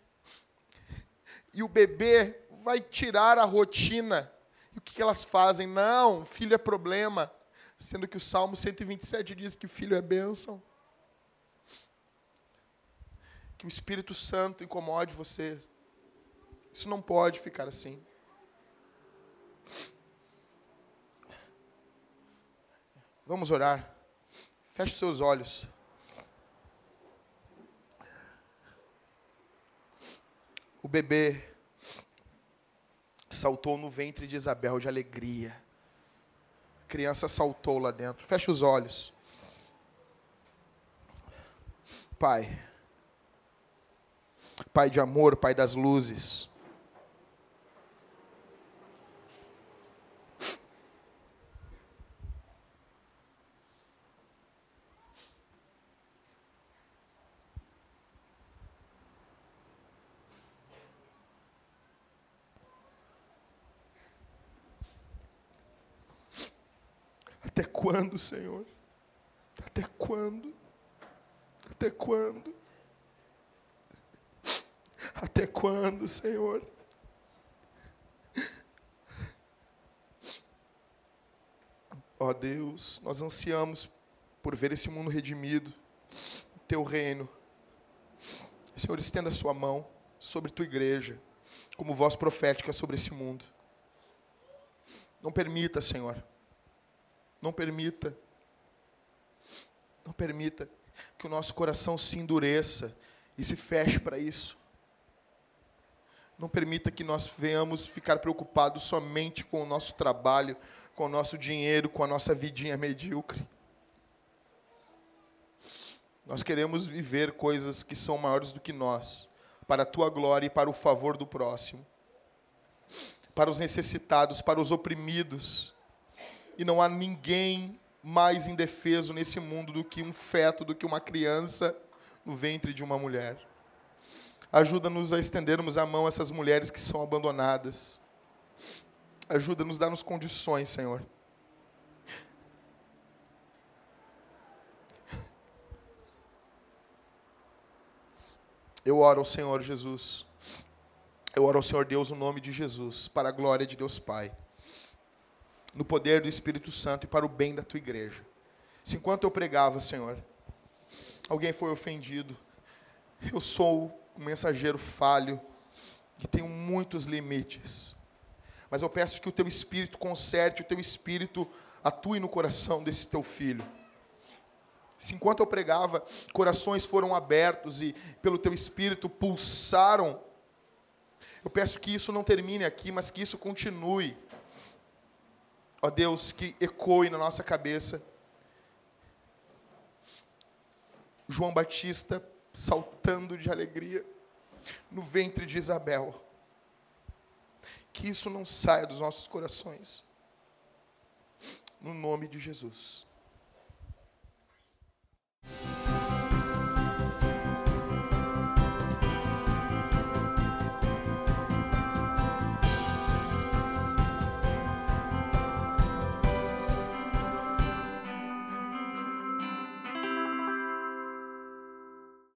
E o bebê vai tirar a rotina. E o que elas fazem? Não, filho é problema. Sendo que o Salmo 127 diz que filho é bênção. Que o Espírito Santo incomode você. Isso não pode ficar assim. Vamos orar. Feche seus olhos. O bebê saltou no ventre de Isabel de alegria. A criança saltou lá dentro. Feche os olhos. Pai. Pai de amor, Pai das luzes. Até quando, Senhor? Até quando? Até quando? Até quando, Senhor? Ó oh Deus, nós ansiamos por ver esse mundo redimido, teu reino. Senhor, estenda a sua mão sobre tua igreja, como voz profética sobre esse mundo. Não permita, Senhor, não permita, não permita que o nosso coração se endureça e se feche para isso. Não permita que nós venhamos ficar preocupados somente com o nosso trabalho, com o nosso dinheiro, com a nossa vidinha medíocre. Nós queremos viver coisas que são maiores do que nós, para a tua glória e para o favor do próximo, para os necessitados, para os oprimidos. E não há ninguém mais indefeso nesse mundo do que um feto, do que uma criança no ventre de uma mulher. Ajuda-nos a estendermos a mão a essas mulheres que são abandonadas. Ajuda-nos a dar-nos condições, Senhor. Eu oro ao Senhor Jesus. Eu oro ao Senhor Deus no nome de Jesus, para a glória de Deus Pai, no poder do Espírito Santo e para o bem da tua igreja. Se enquanto eu pregava, Senhor, alguém foi ofendido, eu sou um mensageiro falho, que tenho muitos limites. Mas eu peço que o teu espírito conserte, o teu espírito atue no coração desse teu filho. Se enquanto eu pregava, corações foram abertos e pelo teu espírito pulsaram, eu peço que isso não termine aqui, mas que isso continue. Ó Deus, que ecoe na nossa cabeça. João Batista saltando de alegria no ventre de Isabel. Que isso não saia dos nossos corações. No nome de Jesus.